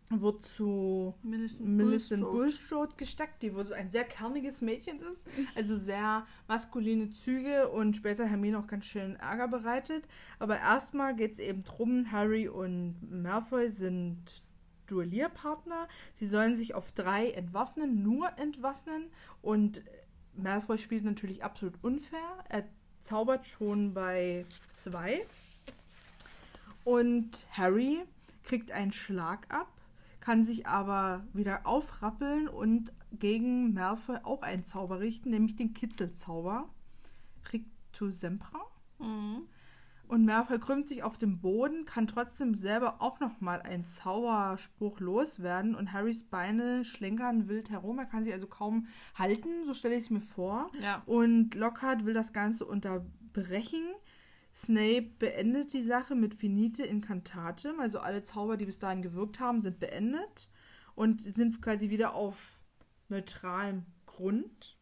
wird zu Millicent, Millicent Bulstrode. Bulstrode gesteckt, die wohl so ein sehr kerniges Mädchen ist. Also sehr maskuline Züge und später Hermine auch ganz schön Ärger bereitet. Aber erstmal geht es eben drum, Harry und Malfoy sind Duellierpartner. Sie sollen sich auf drei entwaffnen, nur entwaffnen. Und Malfoy spielt natürlich absolut unfair. Er zaubert schon bei zwei. Und Harry kriegt einen Schlag ab, kann sich aber wieder aufrappeln und gegen Malfoy auch einen Zauber richten, nämlich den Kitzelzauber. Rictus Sempra. Mhm. Und Malfoy krümmt sich auf dem Boden, kann trotzdem selber auch nochmal einen Zauberspruch loswerden und Harrys Beine schlenkern wild herum. Er kann sich also kaum halten, so stelle ich es mir vor. Ja. Und Lockhart will das Ganze unterbrechen. Snape beendet die Sache mit Finite Incantatem, also alle Zauber, die bis dahin gewirkt haben, sind beendet und sind quasi wieder auf neutralem Grund.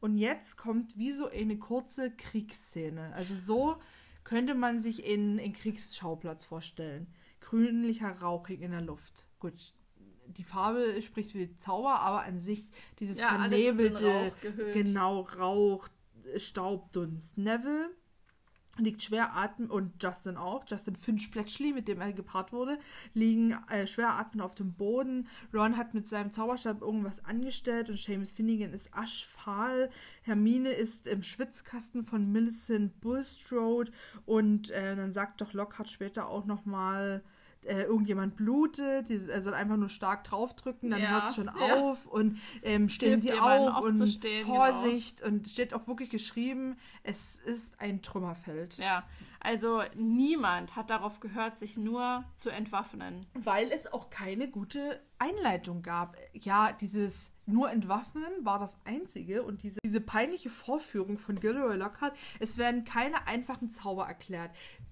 Und jetzt kommt wie so eine kurze Kriegsszene. Also so könnte man sich in, in Kriegsschauplatz vorstellen. Grünlicher Rauch hing in der Luft. Gut, die Farbe spricht für die Zauber, aber an sich dieses Ja, vernebelte, Rauch genau, Rauch, Staubdunst. Neville liegt schwer atmen und Justin auch. Justin Finch Fletchley, mit dem er gepaart wurde, liegen äh, schwer atmen auf dem Boden. Ron hat mit seinem Zauberstab irgendwas angestellt und Seamus Finnegan ist aschfahl. Hermine ist im Schwitzkasten von Millicent Bulstrode und äh, dann sagt doch Lockhart später auch noch mal äh, irgendjemand blutet, dieses, er soll einfach nur stark draufdrücken, dann Ja, hört es schon ja. auf und ähm, stehen sie auf und aufzustehen, genau. Vorsicht und steht auch wirklich geschrieben, es ist ein Trümmerfeld. Ja, also niemand hat darauf gehört, sich nur zu entwaffnen. Weil es auch keine gute Einleitung gab. Ja, dieses nur entwaffnen war das einzige und diese, diese peinliche Vorführung von Gilderoy Lockhart, es werden keine einfachen Zauber erklärt.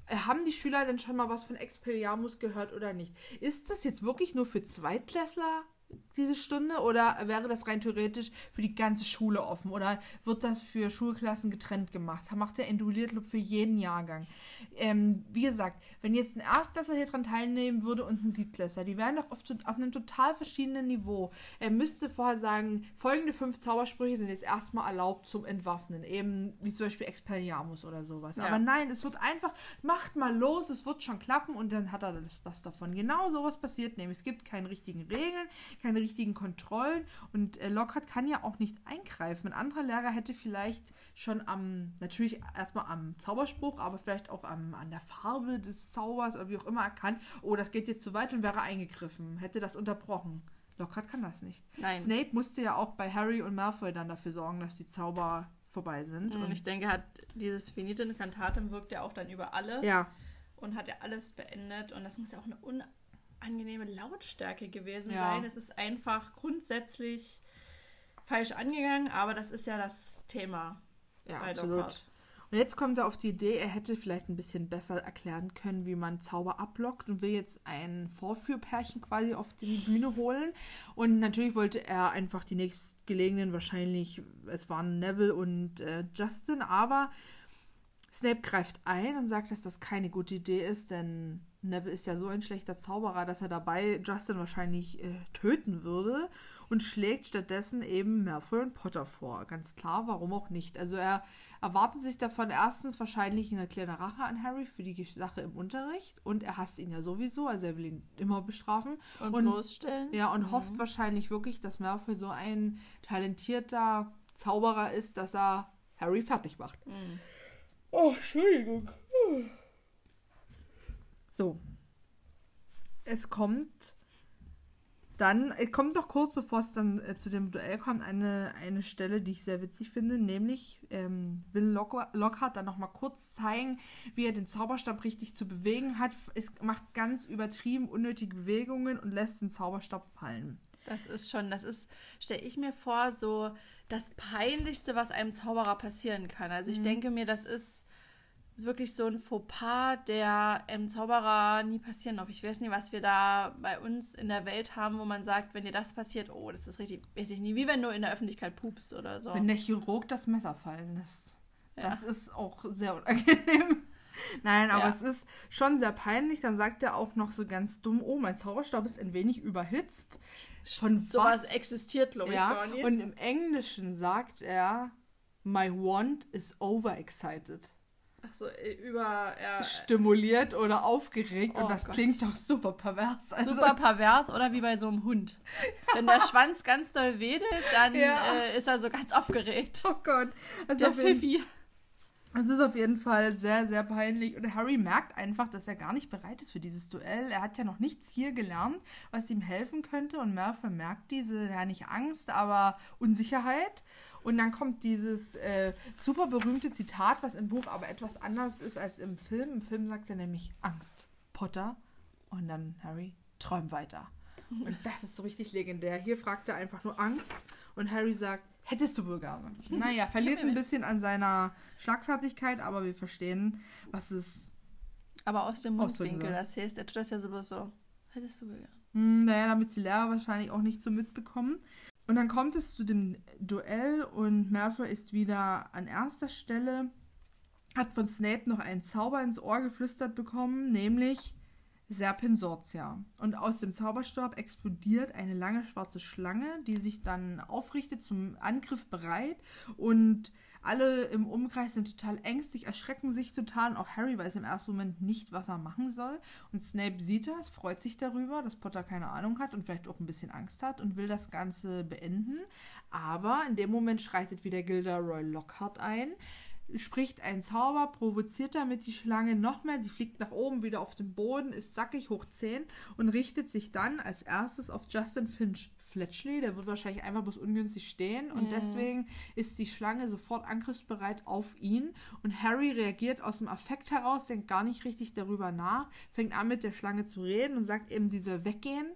Haben die Schüler denn schon mal was von Expelliarmus gehört oder nicht? Ist das jetzt wirklich nur für Zweitklässler diese Stunde oder wäre das rein theoretisch für die ganze Schule offen oder wird das für Schulklassen getrennt gemacht? Macht der Induliertclub für jeden Jahrgang? Ähm, wie gesagt, wenn jetzt ein Erstklässler hier dran teilnehmen würde und ein Siebtklässler, die wären doch oft auf einem total verschiedenen Niveau. Er müsste vorher sagen, folgende fünf Zaubersprüche sind jetzt erstmal erlaubt zum Entwaffnen. Eben wie zum Beispiel Expelliarmus oder sowas. Ja. Aber nein, es wird einfach, macht mal los, es wird schon klappen und dann hat er das, das davon. Genau sowas passiert nämlich. Es gibt keine richtigen Regeln, keine richtigen Kontrollen und äh, Lockhart kann ja auch nicht eingreifen. Ein anderer Lehrer hätte vielleicht schon am, natürlich erstmal am Zauberspruch, aber vielleicht auch am, an der Farbe des Zaubers oder wie auch immer erkannt, oh, das geht jetzt zu weit und wäre eingegriffen, hätte das unterbrochen. Lockhart kann das nicht. Nein. Snape musste ja auch bei Harry und Malfoy dann dafür sorgen, dass die Zauber vorbei sind. Und ich denke, hat dieses Finite Incantatem wirkt ja auch dann über alle ja, und hat ja alles beendet. Und das muss ja auch eine unangenehme Lautstärke gewesen Ja. sein. Es ist einfach grundsätzlich falsch angegangen, aber das ist ja das Thema ja, bei absolut. Lockhart. Und jetzt kommt er auf die Idee, er hätte vielleicht ein bisschen besser erklären können, wie man Zauber ablockt und will jetzt ein Vorführpärchen quasi auf die Bühne holen. Und natürlich wollte er einfach die nächstgelegenen, wahrscheinlich, es waren Neville und äh, Justin, aber Snape greift ein und sagt, dass das keine gute Idee ist, denn Neville ist ja so ein schlechter Zauberer, dass er dabei Justin wahrscheinlich äh, töten würde und schlägt stattdessen eben Malfoy und Potter vor. Ganz klar, warum auch nicht. Also er erwartet sich davon erstens wahrscheinlich eine kleine Rache an Harry für die Sache im Unterricht und er hasst ihn ja sowieso, also er will ihn immer bestrafen. Und, Und- bloßstellen. Ja, und hofft wahrscheinlich wirklich, dass Malfoy so ein talentierter Zauberer ist, dass er Harry fertig macht. Mhm. Oh, Entschuldigung. So. Es kommt dann, es kommt noch kurz bevor es dann äh, zu dem Duell kommt, eine, eine Stelle, die ich sehr witzig finde, nämlich ähm, will Lock Lockhart dann nochmal kurz zeigen, wie er den Zauberstab richtig zu bewegen hat. Es macht ganz übertrieben unnötige Bewegungen und lässt den Zauberstab fallen. Das ist schon, das ist, stelle ich mir vor, so das Peinlichste, was einem Zauberer passieren kann. Also ich denke mir, das ist wirklich so ein Fauxpas, der einem Zauberer nie passieren darf. Ich weiß nicht, was wir da bei uns in der Welt haben, wo man sagt, wenn dir das passiert, oh, das ist richtig, weiß ich nie, wie wenn du in der Öffentlichkeit pupst oder so. Wenn der Chirurg das Messer fallen lässt. Ja. Das ist auch sehr unangenehm. *laughs* Nein, aber Ja. es ist schon sehr peinlich. Dann sagt er auch noch so ganz dumm, oh, mein Zauberstab ist ein wenig überhitzt. Von Sowas was? existiert, glaube ich, ja, gar nicht. und im Englischen sagt er, my wand is overexcited. Ach so, äh, über, ja, Stimuliert oder aufgeregt. Oh und das Gott. klingt doch super pervers. Also, super pervers oder wie bei so einem Hund. Wenn der *laughs* Schwanz ganz doll wedelt, dann Ja. äh, ist er so ganz aufgeregt. Oh Gott. Also Der Pfiffi. Es ist auf jeden Fall sehr, sehr peinlich. Und Harry merkt einfach, dass er gar nicht bereit ist für dieses Duell. Er hat ja noch nichts hier gelernt, was ihm helfen könnte. Und Malfoy merkt diese, ja nicht Angst, aber Unsicherheit. Und dann kommt dieses äh, super berühmte Zitat, was im Buch aber etwas anders ist als im Film. Im Film sagt er nämlich Angst, Potter. Und dann Harry, träum weiter. Und das ist so richtig legendär. Hier fragt er einfach nur Angst. Und Harry sagt, hättest du wohl gerne. Naja, verliert ein bisschen an seiner Schlagfertigkeit, aber wir verstehen, was es. Aber aus dem Mundwinkel, das heißt, er tut das ja sowieso so. Hättest du gern. Hm, naja, damit die Lehrer wahrscheinlich auch nicht so mitbekommen. Und dann kommt es zu dem Duell und Malfoy ist wieder an erster Stelle. hat von Snape noch einen Zauber ins Ohr geflüstert bekommen, nämlich Serpensortia. Und aus dem Zauberstab explodiert eine lange schwarze Schlange, die sich dann aufrichtet, zum Angriff bereit. Und alle im Umkreis sind total ängstlich, erschrecken sich total. Und auch Harry weiß im ersten Moment nicht, was er machen soll. Und Snape sieht das, freut sich darüber, dass Potter keine Ahnung hat und vielleicht auch ein bisschen Angst hat und will das Ganze beenden. Aber in dem Moment schreitet wieder Gilderoy Lockhart ein spricht ein Zauber, provoziert damit die Schlange noch mehr. Sie fliegt nach oben wieder auf den Boden, ist sackig hoch 10 und richtet sich dann als erstes auf Justin Finch Fletchley. Der wird wahrscheinlich einfach bloß ungünstig stehen und mm. deswegen ist die Schlange sofort angriffsbereit auf ihn. Und Harry reagiert aus dem Affekt heraus, denkt gar nicht richtig darüber nach, fängt an mit der Schlange zu reden und sagt eben, sie soll weggehen.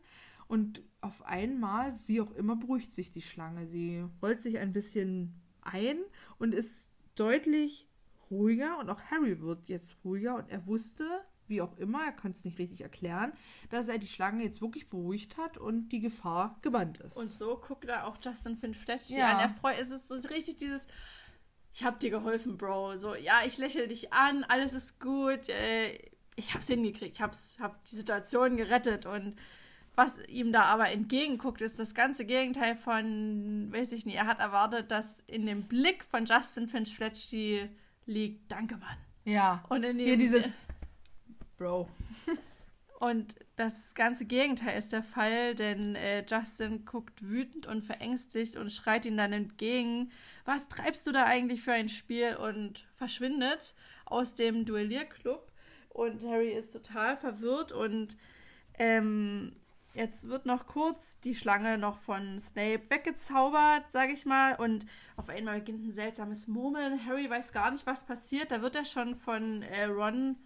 Und auf einmal, wie auch immer, beruhigt sich die Schlange. Sie rollt sich ein bisschen ein und ist deutlich ruhiger und auch Harry wird jetzt ruhiger und er wusste, wie auch immer, er konnte es nicht richtig erklären, dass er die Schlange jetzt wirklich beruhigt hat und die Gefahr gebannt ist. Und so guckt er auch Justin Finch ja. an. Er freut, es ist so richtig dieses, ich hab dir geholfen, Bro. So, ja, ich lächle dich an, alles ist gut, äh, ich hab's hingekriegt, ich hab's, hab die Situation gerettet und was ihm da aber entgegenguckt, ist das ganze Gegenteil von, weiß ich nicht, er hat erwartet, dass in dem Blick von Justin Finch Fletchley liegt, danke Mann. Ja. Und in dem, Hier dieses Bro. und das ganze Gegenteil ist der Fall, denn äh, Justin guckt wütend und verängstigt und schreit ihn dann entgegen, was treibst du da eigentlich für ein Spiel und verschwindet aus dem Duellierclub und Harry ist total verwirrt und ähm, Jetzt wird noch kurz die Schlange noch von Snape weggezaubert, sage ich mal. Und auf einmal beginnt ein seltsames Murmeln. Harry weiß gar nicht, was passiert. Da wird er schon von äh, Ron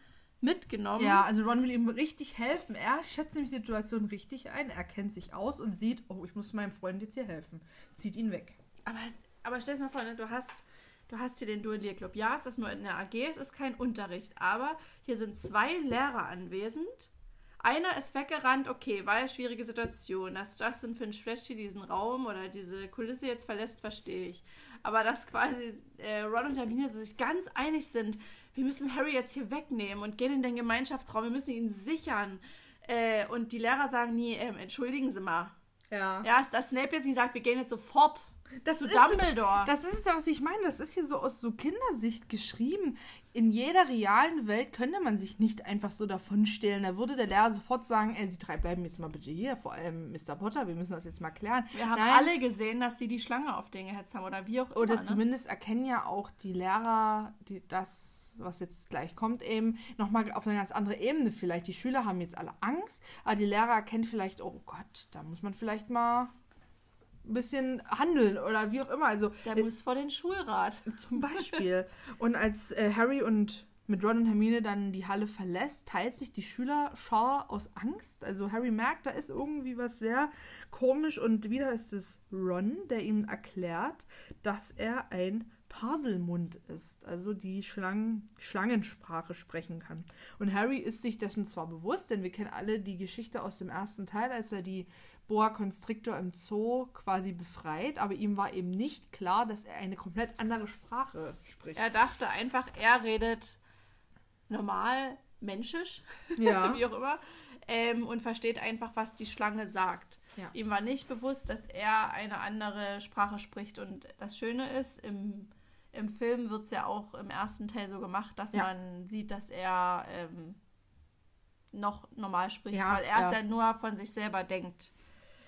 mitgenommen. Ja, also Ron will ihm richtig helfen. Er schätzt nämlich die Situation richtig ein. Er kennt sich aus und sieht, oh, ich muss meinem Freund jetzt hier helfen. Zieht ihn weg. Aber, aber stell dir mal vor, ne, du hast du hast hier den Duellierclub. Ja, es ist nur in der AG, es ist kein Unterricht, aber hier sind zwei Lehrer anwesend einer ist weggerannt, okay, war ja schwierige Situation. Dass Justin Finch Fletchy diesen Raum oder diese Kulisse jetzt verlässt, verstehe ich. Aber dass quasi äh, Ron und Hermine so sich ganz einig sind, wir müssen Harry jetzt hier wegnehmen und gehen in den Gemeinschaftsraum, wir müssen ihn sichern. Äh, und die Lehrer sagen nie, äh, entschuldigen Sie mal. Ja. Ja, dass Snape jetzt nicht sagt, wir gehen jetzt sofort das zu Dumbledore. Das, das ist ja, was ich meine. Das ist hier so aus so Kindersicht geschrieben. In jeder realen Welt könnte man sich nicht einfach so davonstehlen. Da würde der Lehrer sofort sagen, ey, Sie drei bleiben jetzt mal bitte hier, vor allem Mr. Potter, wir müssen das jetzt mal klären. Wir haben Nein. alle gesehen, dass sie die Schlange auf den gehetzt haben oder wie auch immer. Oder ne? zumindest erkennen ja auch die Lehrer, die das was jetzt gleich kommt, eben nochmal auf eine ganz andere Ebene vielleicht. Die Schüler haben jetzt alle Angst, aber die Lehrer erkennen vielleicht, oh Gott, da muss man vielleicht mal ein bisschen handeln oder wie auch immer. Also, Der äh, muss vor den Schulrat. *laughs* Zum Beispiel. und als äh, Harry und mit Ron und Hermine dann die Halle verlässt, teilt sich die Schülerschar aus Angst. Also Harry merkt, da ist irgendwie was sehr komisch und wieder ist es Ron, der ihm erklärt, dass er ein Parselmund ist, also die Schlangen, Schlangensprache sprechen kann. Und Harry ist sich dessen zwar bewusst, denn wir kennen alle die Geschichte aus dem ersten Teil, als er die Boa Constrictor im Zoo quasi befreit, aber ihm war eben nicht klar, dass er eine komplett andere Sprache spricht. Er dachte einfach, er redet normal, menschisch, *laughs* ja. wie auch immer, ähm, und versteht einfach, was die Schlange sagt. Ja. Ihm war nicht bewusst, dass er eine andere Sprache spricht. Und das Schöne ist, im, im Film wird es ja auch im ersten Teil so gemacht, dass ja. man sieht, dass er ähm, noch normal spricht, ja, weil er es ja nur von sich selber denkt.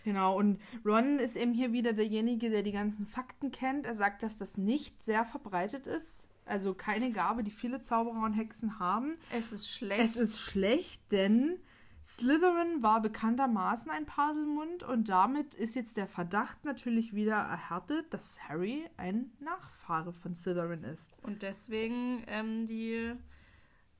Genau, und Ron ist eben hier wieder derjenige, der die ganzen Fakten kennt. Er sagt, dass das nicht sehr verbreitet ist. Also keine Gabe, die viele Zauberer und Hexen haben. Es ist schlecht. Es ist schlecht, denn Slytherin war bekanntermaßen ein Paselmund und damit ist jetzt der Verdacht natürlich wieder erhärtet, dass Harry ein Nachfahre von Slytherin ist. Und deswegen ähm, die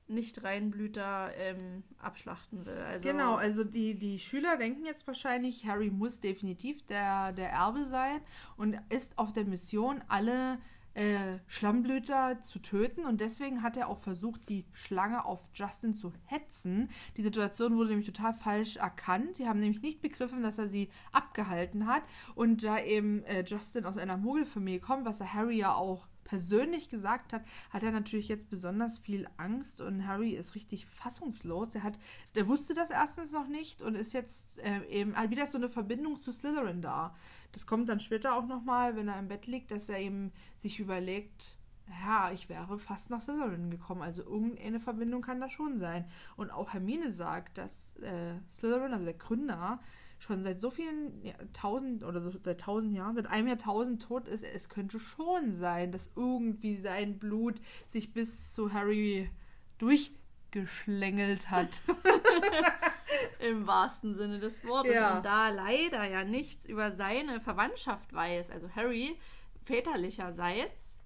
nicht-Reinblüter ähm, abschlachten will. Also genau, also die, die Schüler denken jetzt wahrscheinlich, Harry muss definitiv der, der Erbe sein und ist auf der Mission, alle äh, Schlammblüter zu töten und deswegen hat er auch versucht, die Schlange auf Justin zu hetzen. Die Situation wurde nämlich total falsch erkannt. Sie haben nämlich nicht begriffen, dass er sie abgehalten hat und da eben äh, Justin aus einer Muggelfamilie kommt, was er Harry ja auch persönlich gesagt hat, hat er natürlich jetzt besonders viel Angst und Harry ist richtig fassungslos. Der hat, der wusste das erstens noch nicht und ist jetzt äh, eben wieder so eine Verbindung zu Slytherin da. Das kommt dann später auch nochmal, wenn er im Bett liegt, dass er eben sich überlegt, ja, ich wäre fast nach Slytherin gekommen. Also irgendeine Verbindung kann da schon sein. Und auch Hermine sagt, dass äh, Slytherin, also der Gründer, schon seit so vielen ja, tausend oder so, seit tausend Jahren, seit einem Jahrtausend tot ist. Es könnte schon sein, dass irgendwie sein Blut sich bis zu Harry durchgeschlängelt hat. *laughs* Im wahrsten Sinne des Wortes. Ja. Und da leider ja nichts über seine Verwandtschaft weiß, also Harry väterlicherseits,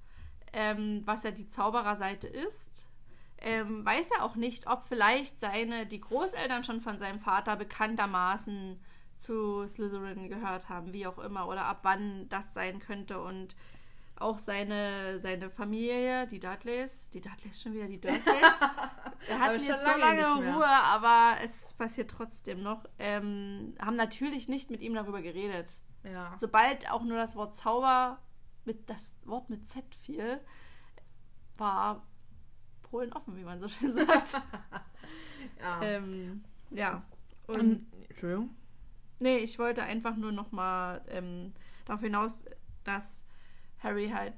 ähm, was ja die Zaubererseite ist, ähm, weiß er auch nicht, ob vielleicht seine, die Großeltern schon von seinem Vater bekanntermaßen zu Slytherin gehört haben, wie auch immer, oder ab wann das sein könnte und auch seine, seine Familie, die Dudleys, die Dudleys schon wieder die Dursleys. *laughs* Wir hatten jetzt so lange Ruhe, aber es passiert trotzdem noch. Ähm, haben natürlich nicht mit ihm darüber geredet. Ja. Sobald auch nur das Wort Zauber mit das Wort mit Z fiel, war Polen offen, wie man so schön sagt. *laughs* ja. Ähm, ja. Und, Entschuldigung. Nee, ich wollte einfach nur noch mal ähm, darauf hinaus, dass Harry halt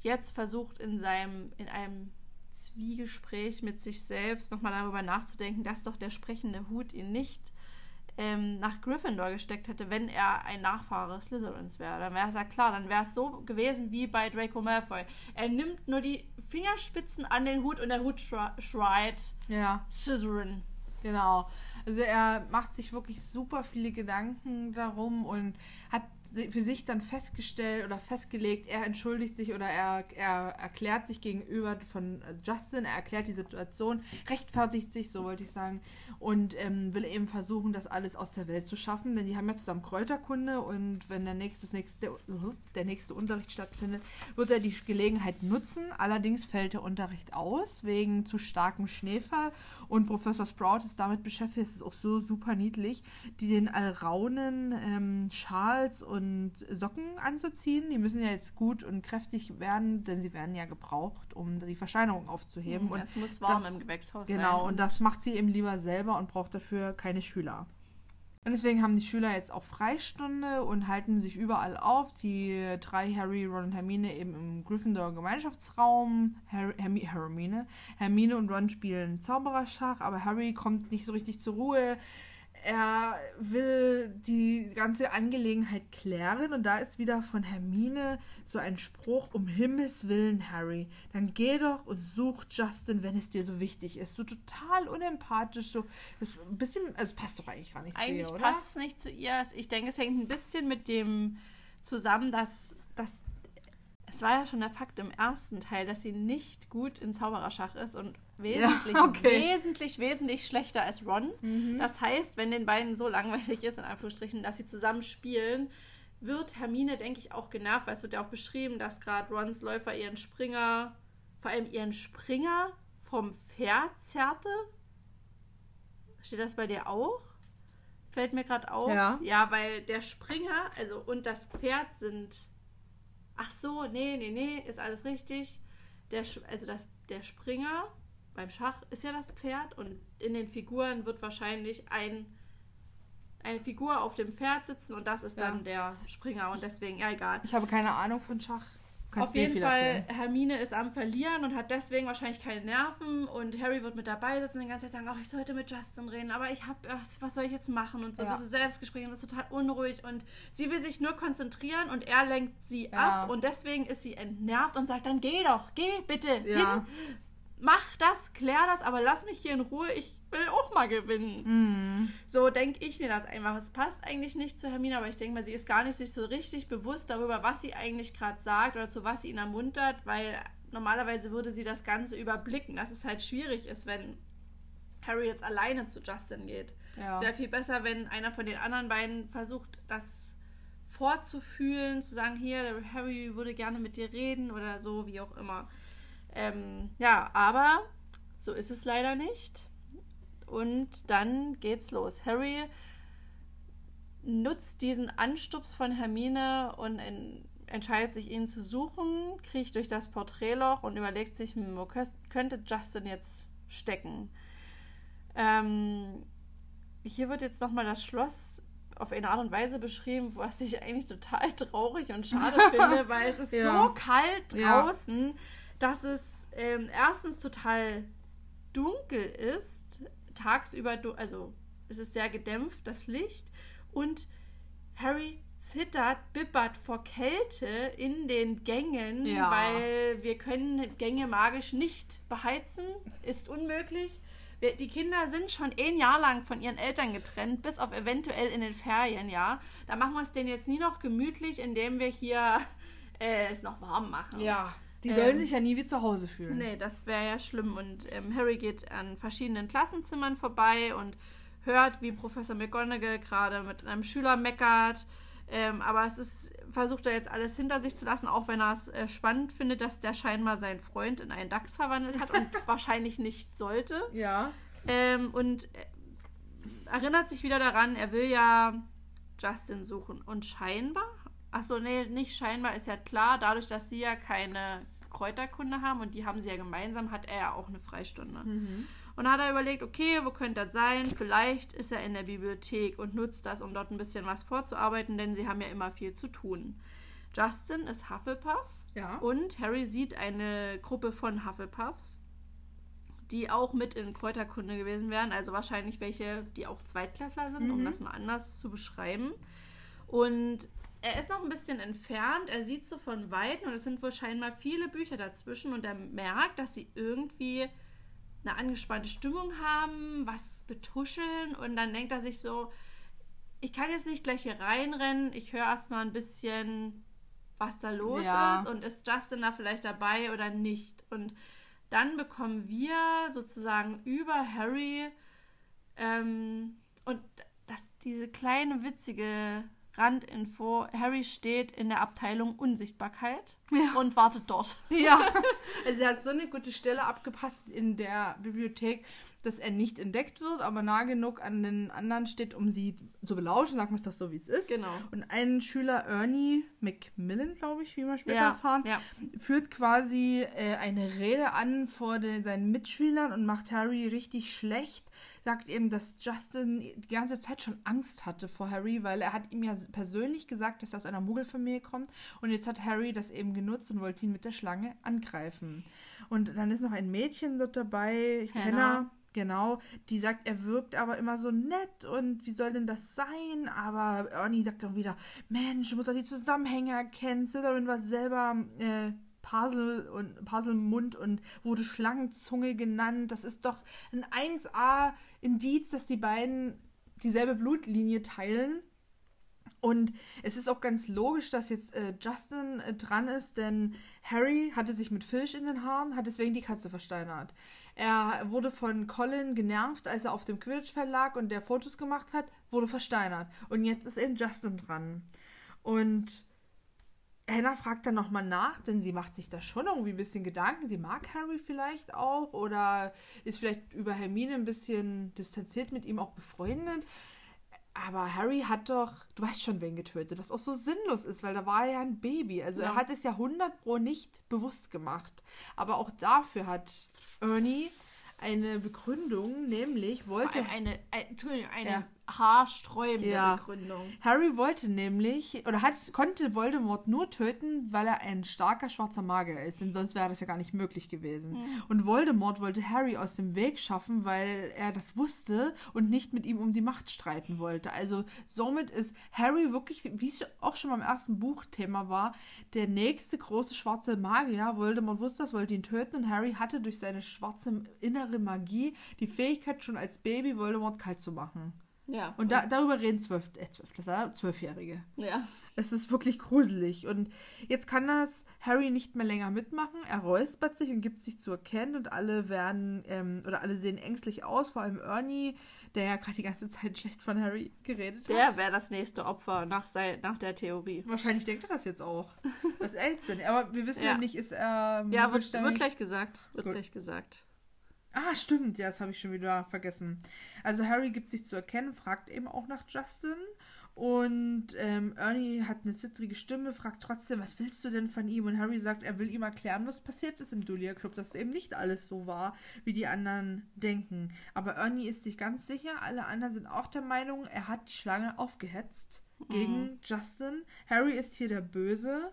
jetzt versucht, in seinem, in einem Zwiegespräch mit sich selbst nochmal darüber nachzudenken, dass doch der sprechende Hut ihn nicht ähm, nach Gryffindor gesteckt hätte, wenn er ein Nachfahre Slytherins wäre. Dann wäre es ja klar, dann wäre es so gewesen wie bei Draco Malfoy. Er nimmt nur die Fingerspitzen an den Hut und der Hut schreit ja. Slytherin. Genau. Also er macht sich wirklich super viele Gedanken darum und hat für sich dann festgestellt oder festgelegt, er entschuldigt sich oder er, er erklärt sich gegenüber von Justin, er erklärt die Situation, rechtfertigt sich, so wollte ich sagen, und ähm, will eben versuchen, das alles aus der Welt zu schaffen, denn die haben ja zusammen Kräuterkunde und wenn der nächste, nächste, der nächste Unterricht stattfindet, wird er die Gelegenheit nutzen. Allerdings fällt der Unterricht aus wegen zu starkem Schneefall und Professor Sprout ist damit beschäftigt, es ist auch so super niedlich, die den Alraunen ähm, Schals und und Socken anzuziehen. Die müssen ja jetzt gut und kräftig werden, denn sie werden ja gebraucht, um die Verscheinerung aufzuheben. Mhm, es muss warm das, im Gewächshaus genau, sein. Genau, und das macht sie eben lieber selber und braucht dafür keine Schüler. Und deswegen haben die Schüler jetzt auch Freistunde und halten sich überall auf. Die drei, Harry, Ron und Hermine, eben im Gryffindor Gemeinschaftsraum. Harry, Hermine, Hermine und Ron spielen Zaubererschach, aber Harry kommt nicht so richtig zur Ruhe er will die ganze Angelegenheit klären und da ist wieder von Hermine so ein Spruch, um Himmels Willen, Harry, dann geh doch und such Justin, wenn es dir so wichtig ist. So total unempathisch, so ein bisschen, also passt doch eigentlich gar nicht eigentlich zu ihr, oder? Eigentlich passt es nicht zu ihr. Ich denke, es hängt ein bisschen mit dem zusammen, dass, dass es war ja schon der Fakt im ersten Teil, dass sie nicht gut in Zaubererschach ist und wesentlich, ja, *laughs* okay. wesentlich, wesentlich schlechter als Ron. Mhm. Das heißt, wenn den beiden so langweilig ist, in Anführungsstrichen, dass sie zusammen spielen, wird Hermine, denke ich, auch genervt, weil es wird ja auch beschrieben, dass gerade Rons Läufer ihren Springer, vor allem ihren Springer vom Pferd zerrte. Steht das bei dir auch? Fällt mir gerade auf. Ja. ja, weil der Springer, also und das Pferd sind ach so, nee, nee, nee, ist alles richtig. Der, also das, der Springer beim Schach ist ja das Pferd und in den Figuren wird wahrscheinlich ein, eine Figur auf dem Pferd sitzen und das ist dann der Springer und deswegen, ja, egal. Ich habe keine Ahnung von Schach. Kannst Auf jeden Fall, erzählen. Hermine ist am Verlieren und hat deswegen wahrscheinlich keine Nerven und Harry wird mit dabei sitzen und die ganze Zeit sagen, ach, ich sollte mit Justin reden, aber ich habe, was soll ich jetzt machen und so ja. diese Selbstgespräche und ist total unruhig und sie will sich nur konzentrieren und er lenkt sie ja. ab und deswegen ist sie entnervt und sagt dann, geh doch, geh bitte ja. hin, mach das, klär das, aber lass mich hier in Ruhe, ich will auch mal gewinnen. Mm. So denke ich mir das einfach. Es passt eigentlich nicht zu Hermine, aber ich denke mal, sie ist gar nicht sich so richtig bewusst darüber, was sie eigentlich gerade sagt oder zu was sie ihn ermuntert, weil normalerweise würde sie das Ganze überblicken, dass es halt schwierig ist, wenn Harry jetzt alleine zu Justin geht. Ja. Es wäre viel besser, wenn einer von den anderen beiden versucht, das vorzufühlen, zu sagen, hier, Harry würde gerne mit dir reden oder so, wie auch immer. Ähm, ja, aber so ist es leider nicht. Und dann geht's los. Harry nutzt diesen Anstups von Hermine und in, entscheidet sich, ihn zu suchen, kriecht durch das Porträtloch und überlegt sich, hm, wo könnte Justin jetzt stecken. Ähm, hier wird jetzt nochmal das Schloss auf eine Art und Weise beschrieben, was ich eigentlich total traurig und schade *laughs* finde, weil es ist ja. so kalt draußen, ja. Dass es ähm, erstens total dunkel ist, tagsüber, also es ist sehr gedämpft, das Licht, und Harry zittert, bibbert vor Kälte in den Gängen, ja. weil wir können Gänge magisch nicht beheizen, ist unmöglich. Wir, die Kinder sind schon ein Jahr lang von ihren Eltern getrennt, bis auf eventuell in den Ferien, ja. Da machen wir es denen jetzt nie noch gemütlich, indem wir hier äh, es noch warm machen. Ja. Die sollen ähm, sich ja nie wie zu Hause fühlen. Nee, das wäre ja schlimm. Und ähm, Harry geht an verschiedenen Klassenzimmern vorbei und hört, wie Professor McGonagall gerade mit einem Schüler meckert. Ähm, aber es ist, versucht er jetzt alles hinter sich zu lassen, auch wenn er es äh, spannend findet, dass der scheinbar seinen Freund in einen Dachs verwandelt hat und *laughs* wahrscheinlich nicht sollte. Ja. Ähm, und äh, erinnert sich wieder daran, er will ja Justin suchen. Und scheinbar, achso, nee, nicht scheinbar, ist ja klar, dadurch, dass sie ja keine Kräuterkunde haben und die haben sie ja gemeinsam, hat er ja auch eine Freistunde. Mhm. Und dann hat er überlegt, okay, wo könnte das sein? Vielleicht ist er in der Bibliothek und nutzt das, um dort ein bisschen was vorzuarbeiten, denn sie haben ja immer viel zu tun. Justin ist Hufflepuff ja. und Harry sieht eine Gruppe von Hufflepuffs, die auch mit in Kräuterkunde gewesen wären, also wahrscheinlich welche, die auch Zweitklässler sind, mhm. um das mal anders zu beschreiben. Und er ist noch ein bisschen entfernt, er sieht so von Weitem und es sind wohl scheinbar viele Bücher dazwischen und er merkt, dass sie irgendwie eine angespannte Stimmung haben, was betuscheln und dann denkt er sich so, ich kann jetzt nicht gleich hier reinrennen, ich höre erstmal ein bisschen, was da los ja. ist und ist Justin da vielleicht dabei oder nicht. Und dann bekommen wir sozusagen über Harry ähm, und das, diese kleine witzige Randinfo, Harry steht in der Abteilung Unsichtbarkeit ja. und wartet dort. Ja, *laughs* also er hat so eine gute Stelle abgepasst in der Bibliothek, dass er nicht entdeckt wird, aber nah genug an den anderen steht, um sie zu belauschen, sagen wir es doch so, wie es ist. Genau. Und ein Schüler, Ernie McMillan, glaube ich, wie wir später ja, erfahren, ja. führt quasi äh, eine Rede an vor den, seinen Mitschülern und macht Harry richtig schlecht sagt eben, dass Justin die ganze Zeit schon Angst hatte vor Harry, weil er hat ihm ja persönlich gesagt, dass er aus einer Muggelfamilie kommt. Und jetzt hat Harry das eben genutzt und wollte ihn mit der Schlange angreifen. Und dann ist noch ein Mädchen dort dabei, Hannah. Hannah Genau, die sagt, er wirkt aber immer so nett und wie soll denn das sein? Aber Ernie sagt dann wieder, Mensch, du musst doch die Zusammenhänge erkennen. Slytherin war selber äh, Pasel und Paselmund und wurde Schlangenzunge genannt. Das ist doch ein 1A Indiz, dass die beiden dieselbe Blutlinie teilen. Und es ist auch ganz logisch, dass jetzt äh, Justin äh, dran ist, denn Harry hatte sich mit Filch in den Haaren, hat deswegen die Katze versteinert. Er wurde von Colin genervt, als er auf dem Quidditch-Feld lag und der Fotos gemacht hat, wurde versteinert. Und jetzt ist eben Justin dran. Und Hannah fragt dann nochmal nach, denn sie macht sich da schon irgendwie ein bisschen Gedanken. Sie mag Harry vielleicht auch oder ist vielleicht über Hermine ein bisschen distanziert mit ihm auch befreundet. Aber Harry hat doch, du weißt schon, wen getötet, was auch so sinnlos ist, weil da war er ja ein Baby. Also ja. er hat es ja 100 Pro nicht bewusst gemacht. Aber auch dafür hat Ernie eine Begründung, nämlich wollte. Eine, eine, eine ja haarsträubende ja. Begründung. Harry wollte nämlich, oder hat, konnte Voldemort nur töten, weil er ein starker schwarzer Magier ist, denn sonst wäre das ja gar nicht möglich gewesen. Mhm. Und Voldemort wollte Harry aus dem Weg schaffen, weil er das wusste und nicht mit ihm um die Macht streiten wollte. Also somit ist Harry wirklich, wie es auch schon beim ersten Buchthema war, der nächste große schwarze Magier. Voldemort wusste das, wollte ihn töten und Harry hatte durch seine schwarze innere Magie die Fähigkeit, schon als Baby Voldemort kalt zu machen. Ja. Und da, darüber reden zwölf, äh, zwölf, zwölfjährige. Ja. Es ist wirklich gruselig. Und jetzt kann das Harry nicht mehr länger mitmachen. Er räuspert sich und gibt sich zu erkennen und alle werden, ähm, oder alle sehen ängstlich aus, vor allem Ernie, der ja gerade die ganze Zeit schlecht von Harry geredet der hat. Der wäre das nächste Opfer nach, sein, nach der Theorie. Wahrscheinlich denkt er das jetzt auch. *laughs* Das ist Elzin. Aber wir wissen ja, ja nicht, ist er. Ähm, ja, wird, wird gleich gesagt. Wird Gut. gleich gesagt. Ah, stimmt, ja, das habe ich schon wieder vergessen. Also Harry gibt sich zu erkennen, fragt eben auch nach Justin Und ähm, Ernie hat eine zittrige Stimme, fragt trotzdem, was willst du denn von ihm? Und Harry sagt, er will ihm erklären, was passiert ist im Dulia Club, dass eben nicht alles so war, wie die anderen denken. Aber Ernie ist sich ganz sicher, alle anderen sind auch der Meinung, er hat die Schlange aufgehetzt gegen Mhm. Justin. Harry ist hier der Böse.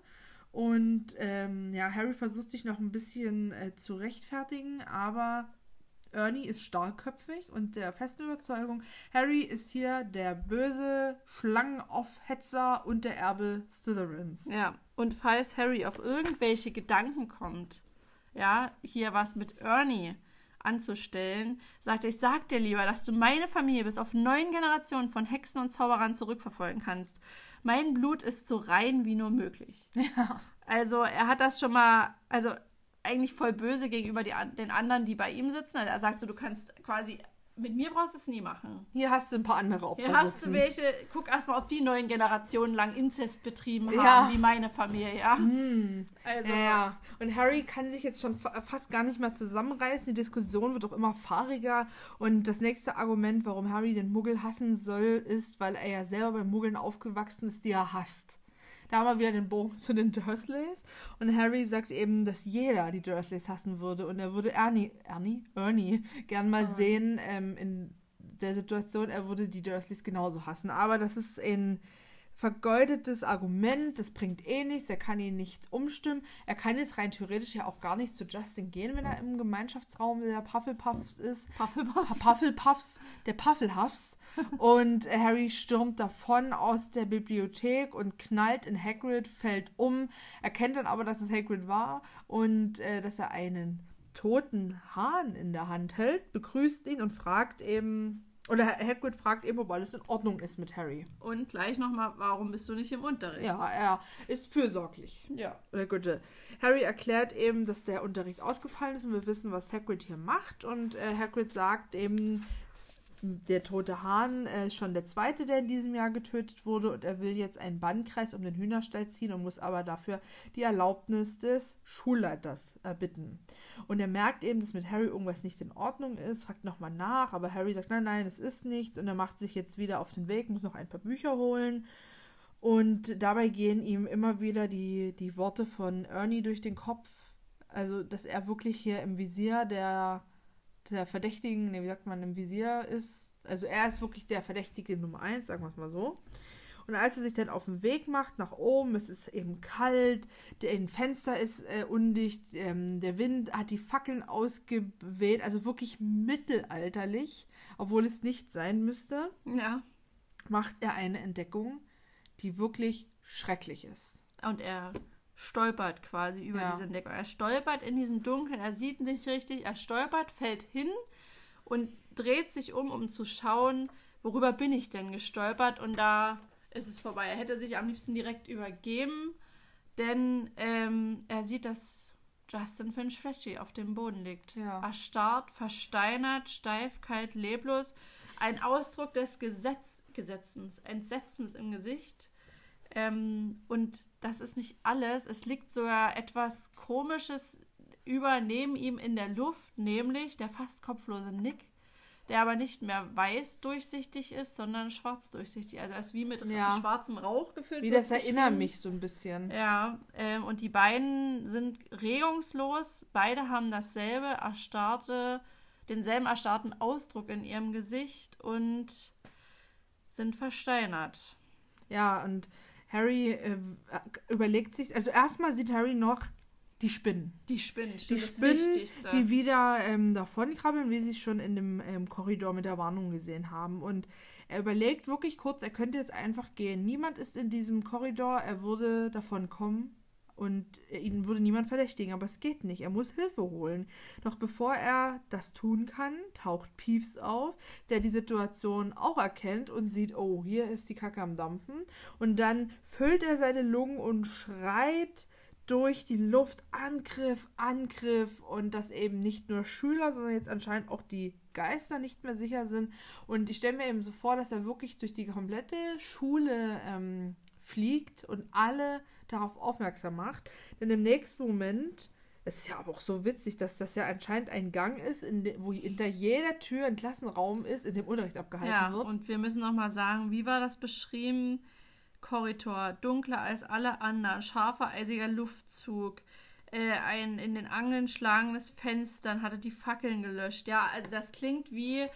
Und ähm, ja, Harry versucht sich noch ein bisschen äh, zu rechtfertigen, aber Ernie ist starkköpfig und der festen Überzeugung, Harry ist hier der böse Schlangenaufhetzer und der Erbe Slytherins. Ja, und falls Harry auf irgendwelche Gedanken kommt, ja, hier was mit Ernie anzustellen, sagt er, ich sag dir lieber, dass du meine Familie bis auf neun Generationen von Hexen und Zauberern zurückverfolgen kannst. Mein Blut ist so rein wie nur möglich. *laughs* Ja. Also er hat das schon mal, also eigentlich voll böse gegenüber die, den anderen, die bei ihm sitzen. Also er sagt so, du kannst quasi, mit mir brauchst du es nie machen. Hier hast du ein paar andere Opfer Hier hast sitzen. du welche, guck erstmal, ob die neun Generationen lang Inzest betrieben haben, Ja. wie meine Familie, ja. Hm. Also, Ja. Und Harry kann sich jetzt schon fa fast gar nicht mehr zusammenreißen. Die Diskussion wird auch immer fahriger. Und das nächste Argument, warum Harry den Muggel hassen soll, ist, weil er ja selber bei Muggeln aufgewachsen ist, die er hasst. Da haben wir wieder den Bogen *laughs* zu den Dursleys. Und Harry sagt eben, dass jeder die Dursleys hassen würde. Und er würde Ernie, Ernie? Ernie gern mal Ernie. sehen ähm, in der Situation, er würde die Dursleys genauso hassen. Aber das ist ein vergeudetes Argument, das bringt eh nichts, er kann ihn nicht umstimmen. Er kann jetzt rein theoretisch ja auch gar nicht zu Justin gehen, wenn er im Gemeinschaftsraum der Puffelpuffs ist. Puffelpuffs. Puffelpuffs, der Puffelhuffs. *laughs* Und Harry stürmt davon aus der Bibliothek und knallt in Hagrid, fällt um, erkennt dann aber, dass es Hagrid war und äh, dass er einen toten Hahn in der Hand hält, begrüßt ihn und fragt eben, oder Hagrid fragt eben, ob alles in Ordnung ist mit Harry. Und gleich nochmal, warum bist du nicht im Unterricht? Ja, er ist fürsorglich. Ja. Oder Güte. Harry erklärt eben, dass der Unterricht ausgefallen ist und wir wissen, was Hagrid hier macht. Und äh, Hagrid sagt eben, der tote Hahn äh, ist schon der zweite, der in diesem Jahr getötet wurde und er will jetzt einen Bannkreis um den Hühnerstall ziehen und muss aber dafür die Erlaubnis des Schulleiters erbitten. Und er merkt eben, dass mit Harry irgendwas nicht in Ordnung ist, fragt nochmal nach, aber Harry sagt, nein, nein, es ist nichts und er macht sich jetzt wieder auf den Weg, muss noch ein paar Bücher holen. Und dabei gehen ihm immer wieder die, die Worte von Ernie durch den Kopf. Also, dass er wirklich hier im Visier der, der Verdächtigen, nee, wie sagt man, im Visier ist. Also, er ist wirklich der Verdächtige Nummer eins, sagen wir es mal so. Und als er sich dann auf den Weg macht nach oben, es ist eben kalt, der ein Fenster ist äh, undicht, ähm, der Wind hat die Fackeln ausgeweht, also wirklich mittelalterlich, obwohl es nicht sein müsste Ja. macht er eine Entdeckung, die wirklich schrecklich ist. Und er stolpert quasi über Ja. diese Entdeckung. Er stolpert in diesem Dunkeln, er sieht nicht richtig, er stolpert, fällt hin und dreht sich um, um zu schauen, worüber bin ich denn gestolpert und da ist es vorbei. Er hätte sich am liebsten direkt übergeben, denn ähm, er sieht, dass Justin Finch Fletchy auf dem Boden liegt. Ja. Erstarrt, versteinert, steif, kalt, leblos. Ein Ausdruck des Gesetz Gesetzens, Entsetzens im Gesicht. Ähm, und das ist nicht alles. Es liegt sogar etwas Komisches über neben ihm in der Luft, nämlich der fast kopflose Nick, der aber nicht mehr weiß durchsichtig ist, sondern schwarz durchsichtig. Also er ist wie mit Ja. schwarzem Rauch gefüllt. Wie das erinnert mich so ein bisschen. Ja, ähm, und die beiden sind regungslos. Beide haben dasselbe erstarrte, denselben erstarrten Ausdruck in ihrem Gesicht und sind versteinert. Ja, und Harry äh, überlegt sich, also erstmal sieht Harry noch die Spinnen. Die Spinnen, Die stimmt, das Spinnen, die wieder ähm, davonkrabbeln, wie sie es schon in dem ähm, Korridor mit der Warnung gesehen haben. Und er überlegt wirklich kurz, er könnte jetzt einfach gehen. Niemand ist in diesem Korridor, er würde davon kommen und ihn würde niemand verdächtigen, aber es geht nicht. Er muss Hilfe holen. Doch bevor er das tun kann, taucht Peeves auf, der die Situation auch erkennt und sieht, oh, hier ist die Kacke am Dampfen. Und dann füllt er seine Lungen und schreit durch die Luft Angriff, Angriff und dass eben nicht nur Schüler, sondern jetzt anscheinend auch die Geister nicht mehr sicher sind. Und ich stelle mir eben so vor, dass er wirklich durch die komplette Schule ähm, fliegt und alle darauf aufmerksam macht. Denn im nächsten Moment Es ist ja aber auch so witzig, dass das ja anscheinend ein Gang ist, in de, wo hinter jeder Tür ein Klassenraum ist, in dem Unterricht abgehalten Ja, wird. und wir müssen nochmal sagen, wie war das beschrieben? Korridor, dunkler als alle anderen, scharfer, eisiger Luftzug, äh, ein in den Angeln schlagendes Fenster, dann hatte die Fackeln gelöscht. Ja, also das klingt wie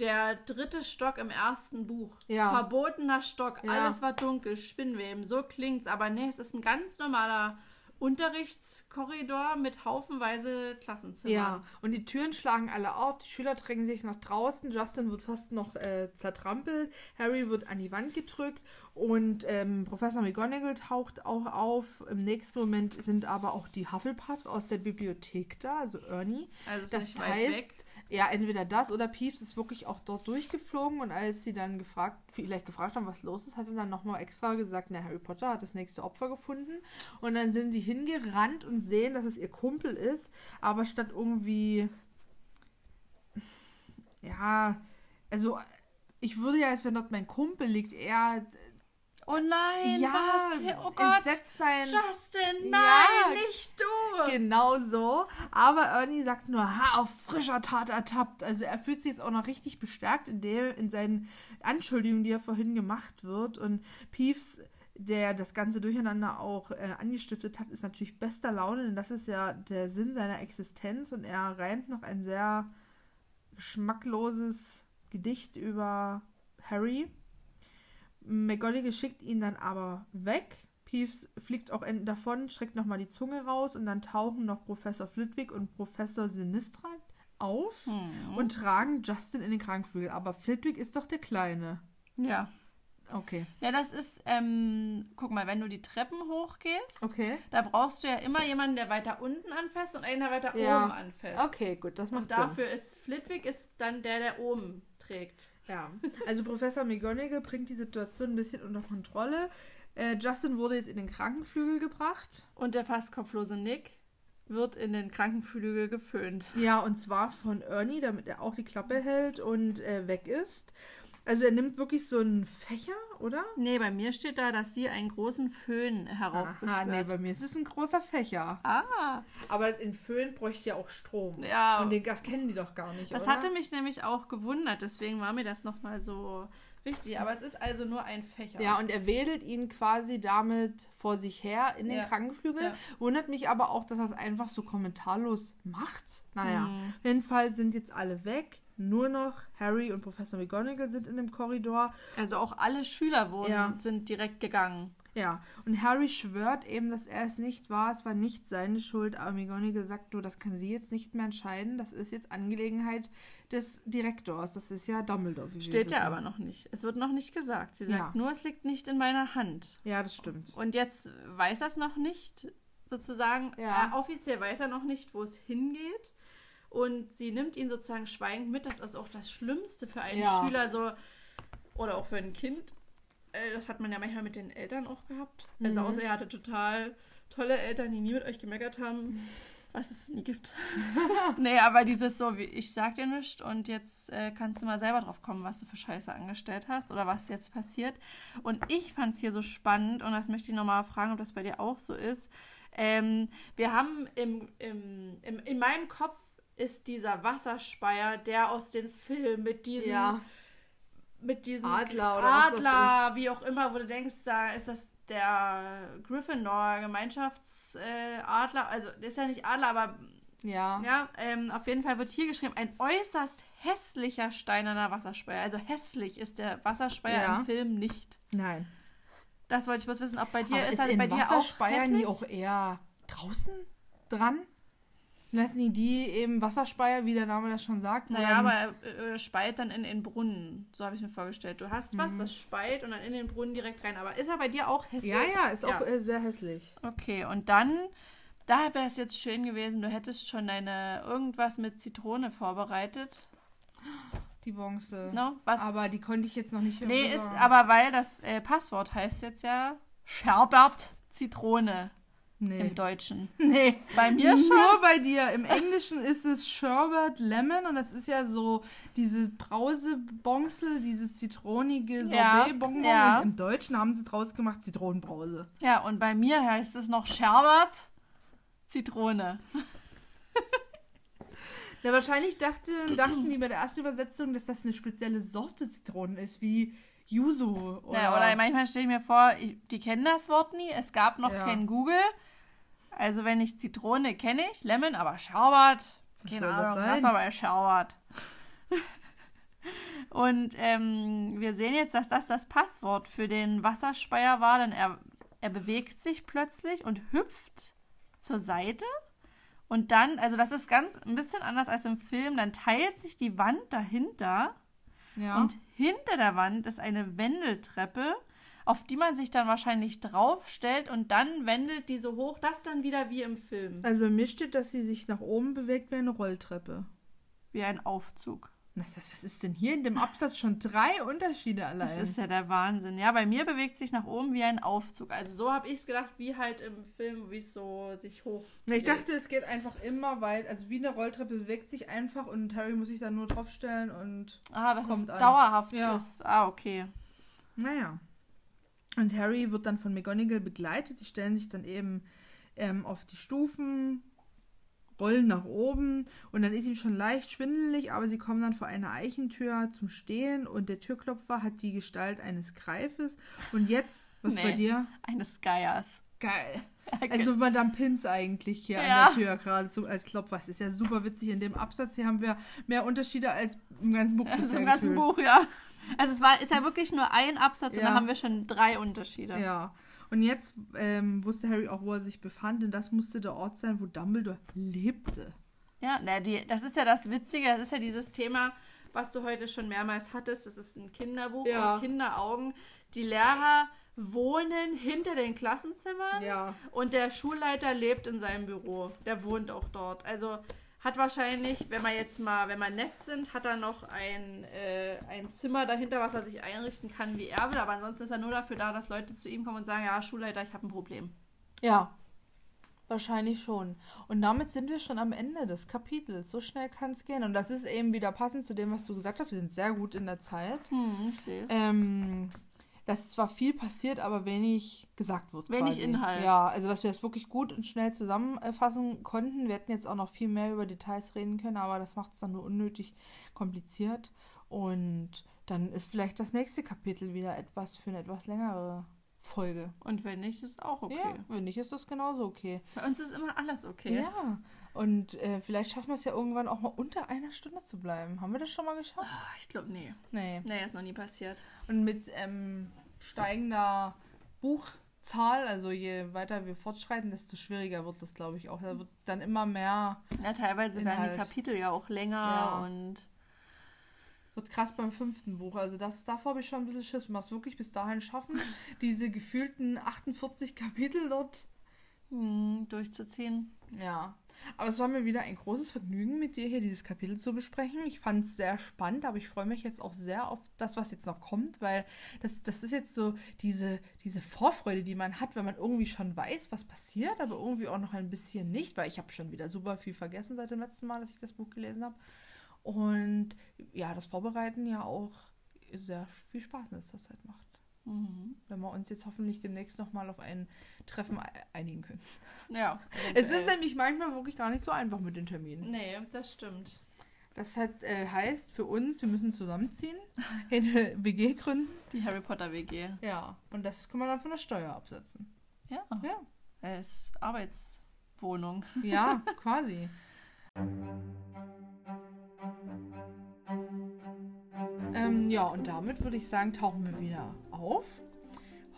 der dritte Stock im ersten Buch. Ja. Verbotener Stock, Ja. alles war dunkel, Spinnweben, so klingt's. Aber nee, es ist ein ganz normaler Unterrichtskorridor mit haufenweise Klassenzimmern. Ja, und die Türen schlagen alle auf, die Schüler drängen sich nach draußen, Justin wird fast noch äh, zertrampelt, Harry wird an die Wand gedrückt und ähm, Professor McGonagall taucht auch auf. Im nächsten Moment sind aber auch die Hufflepuffs aus der Bibliothek da, also Ernie. Also Das heißt. Ja, entweder das oder Pieps ist wirklich auch dort durchgeflogen und als sie dann gefragt, vielleicht gefragt haben, was los ist, hat er dann nochmal extra gesagt, na, Harry Potter hat das nächste Opfer gefunden. Und dann sind sie hingerannt und sehen, dass es ihr Kumpel ist, aber statt irgendwie, ja, also ich würde ja, als wenn dort mein Kumpel liegt, eher Oh nein, ja, was? Oh Gott. entsetzt sein. Justin, nein, Ja. nicht du. Genau so. Aber Ernie sagt nur, ha, auf frischer Tat ertappt. Also er fühlt sich jetzt auch noch richtig bestärkt in, der, in seinen Anschuldigungen, die er vorhin gemacht wird. Und Peeves, der das ganze Durcheinander auch äh, angestiftet hat, ist natürlich bester Laune, denn das ist ja der Sinn seiner Existenz. Und er reimt noch ein sehr geschmackloses Gedicht über Harry. McGonagall schickt ihn dann aber weg. Peeves fliegt auch davon, streckt nochmal die Zunge raus und dann tauchen noch Professor Flitwick und Professor Sinistra auf Hm. und tragen Justin in den Krankenflügel. Aber Flitwick ist doch der Kleine. Ja. Okay. Ja, das ist, ähm, guck mal, wenn du die Treppen hochgehst, Okay. da brauchst du ja immer jemanden, der weiter unten anfasst und einen, der weiter Ja. oben anfasst. Okay, gut, das macht Und dafür ist Flitwick ist dann der, der oben trägt. Ja. Also Professor McGonagall bringt die Situation ein bisschen unter Kontrolle. Äh, Justin wurde jetzt in den Krankenflügel gebracht. Und der fast kopflose Nick wird in den Krankenflügel geföhnt. Ja, und zwar von Ernie, damit er auch die Klappe hält und äh, weg ist. Also er nimmt wirklich so einen Fächer, oder? Nee, bei mir steht da, dass sie einen großen Föhn heraufbeschwört. nee, bei mir ist es ein großer Fächer. ah, Aber in Föhn bräuchte ja auch Strom. Ja. Und den Gas kennen die doch gar nicht, das oder? hatte mich nämlich auch gewundert, deswegen war mir das nochmal so wichtig. Aber es ist also nur ein Fächer. Ja, und er wedelt ihn quasi damit vor sich her in den Ja. Krankenflügel. Ja. Wundert mich aber auch, dass er es einfach so kommentarlos macht. Naja, Mhm. auf jeden Fall sind jetzt alle weg. Nur noch Harry und Professor McGonagall sind in dem Korridor. Also auch alle Schüler wurden, Ja. sind direkt gegangen. Ja, und Harry schwört eben, dass er es nicht war. Es war nicht seine Schuld. Aber McGonagall sagt nur, das kann sie jetzt nicht mehr entscheiden. Das ist jetzt Angelegenheit des Direktors. Das ist ja Dumbledore. Wie Steht ja aber noch nicht. Es wird noch nicht gesagt. Sie sagt Ja. nur, es liegt nicht in meiner Hand. Ja, das stimmt. Und jetzt weiß er es noch nicht, sozusagen. Ja. Äh, offiziell weiß er noch nicht, wo es hingeht. Und sie nimmt ihn sozusagen schweigend mit. Das ist auch das Schlimmste für einen Ja. Schüler, so oder auch für ein Kind. Äh, das hat man ja manchmal mit den Eltern auch gehabt. Also Mhm. außer er hatte total tolle Eltern, die nie mit euch gemeckert haben, was es nie gibt. *laughs* nee, aber dieses so, wie ich sag dir nichts und jetzt äh, kannst du mal selber drauf kommen, was du für Scheiße angestellt hast oder was jetzt passiert. Und ich fand es hier so spannend und das möchte ich nochmal fragen, ob das bei dir auch so ist. Ähm, wir haben im, im, im, in meinem Kopf ist dieser Wasserspeier, der aus den Filmen mit diesem, Ja. mit diesem Adler oder was das Adler, wie auch immer, wo du denkst, da ist das der Gryffindor Gemeinschaftsadler, äh, also der ist ja nicht Adler, aber Ja. ja, ähm, auf jeden Fall wird hier geschrieben, ein äußerst hässlicher steinerner Wasserspeier. Also hässlich ist der Wasserspeier Ja. im Film nicht. Nein. Das wollte ich bloß wissen, ob bei dir Aber ist ist in bei dir auch hässlich? die auch eher draußen dran? Lassen die die eben Wasserspeier, wie der Name das schon sagt? Naja, dann- aber er äh, speit dann in den Brunnen. So habe ich mir vorgestellt. Du hast was, das speit und dann in den Brunnen direkt rein. Aber ist er bei dir auch hässlich? Ja, ja, ist Ja. auch äh, sehr hässlich. Okay, und dann, da wäre es jetzt schön gewesen, du hättest schon deine irgendwas mit Zitrone vorbereitet. Die Bronze. No? Was? Aber die konnte ich jetzt noch nicht nee, hören. ist aber weil das äh, Passwort heißt jetzt ja Sherbert Zitrone Nee. im Deutschen. *laughs* Nee. Bei mir schon. Nur bei dir. Im Englischen ist es Sherbet Lemon und das ist ja so diese Brausebonsel, dieses zitronige Sorbetbonbon. ja. Und im Deutschen haben sie draus gemacht Zitronenbrause. Ja, und bei mir heißt es noch Sherbert Zitrone. *laughs* Ja, wahrscheinlich dachte, dachten die bei der ersten Übersetzung, dass das eine spezielle Sorte Zitronen ist, wie Yuzu. Oder, ja, oder manchmal stelle ich mir vor, ich, die kennen das Wort nie. Es gab noch Ja. kein Google. Also wenn ich Zitrone kenne ich, Lemon, aber Schaubert, keine Ahnung, was aber Schaubert. Und ähm, wir sehen jetzt, dass das das Passwort für den Wasserspeier war, denn er, er bewegt sich plötzlich und hüpft zur Seite. Und dann, also das ist ganz ein bisschen anders als im Film, dann teilt sich die Wand dahinter ja. und hinter der Wand ist eine Wendeltreppe, auf die man sich dann wahrscheinlich draufstellt und dann wendelt die so hoch, das dann wieder wie im Film. also bei mir steht, dass sie sich nach oben bewegt wie eine Rolltreppe. Wie ein Aufzug. Was, ist denn hier in dem Absatz schon drei Unterschiede Das allein? ist ja der Wahnsinn. Ja, bei mir bewegt sich nach oben wie ein Aufzug. Also so habe ich es gedacht, wie halt im Film, wie es so sich hoch. Ja, ich dachte, es geht einfach immer weit, also wie eine Rolltreppe bewegt sich einfach und Harry muss sich dann nur draufstellen und Ah, dass Kommt es an. dauerhaft Ja. ist. Ah, okay. naja. Und Harry wird dann von McGonagall begleitet. Sie stellen sich dann eben ähm, auf die Stufen, rollen nach oben und dann ist ihm schon leicht schwindelig, aber sie kommen dann vor einer Eichentür zum Stehen und der Türklopfer hat die Gestalt eines Greifes. Und jetzt, was Nee. bei dir? Eines Geiers. Geil. Also Madame Pins eigentlich hier Ja. an der Tür gerade so als Klopfer. Das ist ja super witzig. In dem Absatz hier haben wir mehr Unterschiede als im ganzen Buch. Bisher im ganzen. Buch, ja. Also es war, ist ja wirklich nur ein Absatz und Ja. da haben wir schon drei Unterschiede. Ja. Und jetzt ähm, wusste Harry auch, wo er sich befand, denn das musste der Ort sein, wo Dumbledore lebte. Ja, na, die, das ist ja das Witzige, das ist ja dieses Thema, was du heute schon mehrmals hattest. Das ist ein Kinderbuch Ja. aus Kinderaugen. Die Lehrer wohnen hinter den Klassenzimmern Ja. und der Schulleiter lebt in seinem Büro. Der wohnt auch dort. Also hat wahrscheinlich, wenn wir jetzt mal, wenn wir nett sind, hat er noch ein, äh, ein Zimmer dahinter, was er sich einrichten kann, wie er will. Aber ansonsten ist er nur dafür da, dass Leute zu ihm kommen und sagen, ja, Schulleiter, ich habe ein Problem. Ja. Wahrscheinlich schon. Und damit sind wir schon am Ende des Kapitels. So schnell kann es gehen. Und das ist eben wieder passend zu dem, was du gesagt hast. Wir sind sehr gut in der Zeit. Hm, ich sehe es. Ähm, dass zwar viel passiert, aber wenig gesagt wird. Wenig quasi. Inhalt. Ja, also dass wir es wirklich gut und schnell zusammenfassen konnten. Wir hätten jetzt auch noch viel mehr über Details reden können, aber das macht es dann nur unnötig kompliziert. Und dann ist vielleicht das nächste Kapitel wieder etwas für eine etwas längere Folge. Und wenn nicht, ist auch okay. Ja, wenn nicht, ist das genauso okay. Bei uns ist immer alles okay. Ja. Und äh, vielleicht schaffen wir es ja irgendwann auch mal unter einer Stunde zu bleiben. Haben wir das schon mal geschafft? Ah, Ich glaube, nee. Nee. Nee, ist noch nie passiert. Und mit ähm, steigender Buchzahl, also je weiter wir fortschreiten, desto schwieriger wird das, glaube ich, auch. Da wird dann immer mehr, Ja, teilweise werden Inhalt. die Kapitel ja auch länger Ja. und wird krass beim fünften Buch. Also das, davor habe ich schon ein bisschen Schiss, wenn wir es wirklich bis dahin schaffen, *laughs* diese gefühlten 48 Kapitel dort. hm, durchzuziehen. Ja. Aber es war mir wieder ein großes Vergnügen, mit dir hier dieses Kapitel zu besprechen. Ich fand es sehr spannend, aber ich freue mich jetzt auch sehr auf das, was jetzt noch kommt, weil das, das ist jetzt so diese, diese Vorfreude, die man hat, wenn man irgendwie schon weiß, was passiert, aber irgendwie auch noch ein bisschen nicht, weil ich habe schon wieder super viel vergessen seit dem letzten Mal, dass ich das Buch gelesen habe. Und ja, das Vorbereiten ja auch sehr viel Spaß in letzter Zeit macht. Mhm. Wenn wir uns jetzt hoffentlich demnächst nochmal auf ein Treffen e- einigen können. Ja. *laughs* Es ist nämlich manchmal wirklich gar nicht so einfach mit den Terminen. Nee, das stimmt. Das hat, äh, heißt für uns, wir müssen zusammenziehen, *laughs* eine WG gründen. Die Harry Potter WG. Ja. Und das kann man dann von der Steuer absetzen. Ja. Ja. Es ist Arbeitswohnung. Ja, *laughs* quasi. Ähm, ja, und damit würde ich sagen, tauchen wir wieder auf.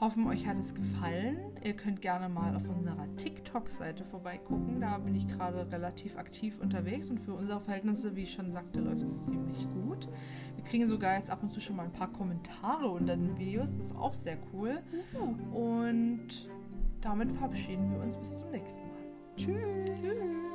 Hoffen, euch hat es gefallen. Ihr könnt gerne mal auf unserer TikTok-Seite vorbeigucken. Da bin ich gerade relativ aktiv unterwegs und für unsere Verhältnisse, wie ich schon sagte, läuft es ziemlich gut. Wir kriegen sogar jetzt ab und zu schon mal ein paar Kommentare unter den Videos. Das ist auch sehr cool. Und damit verabschieden wir uns bis zum nächsten Mal. Tschüss. Tschüss.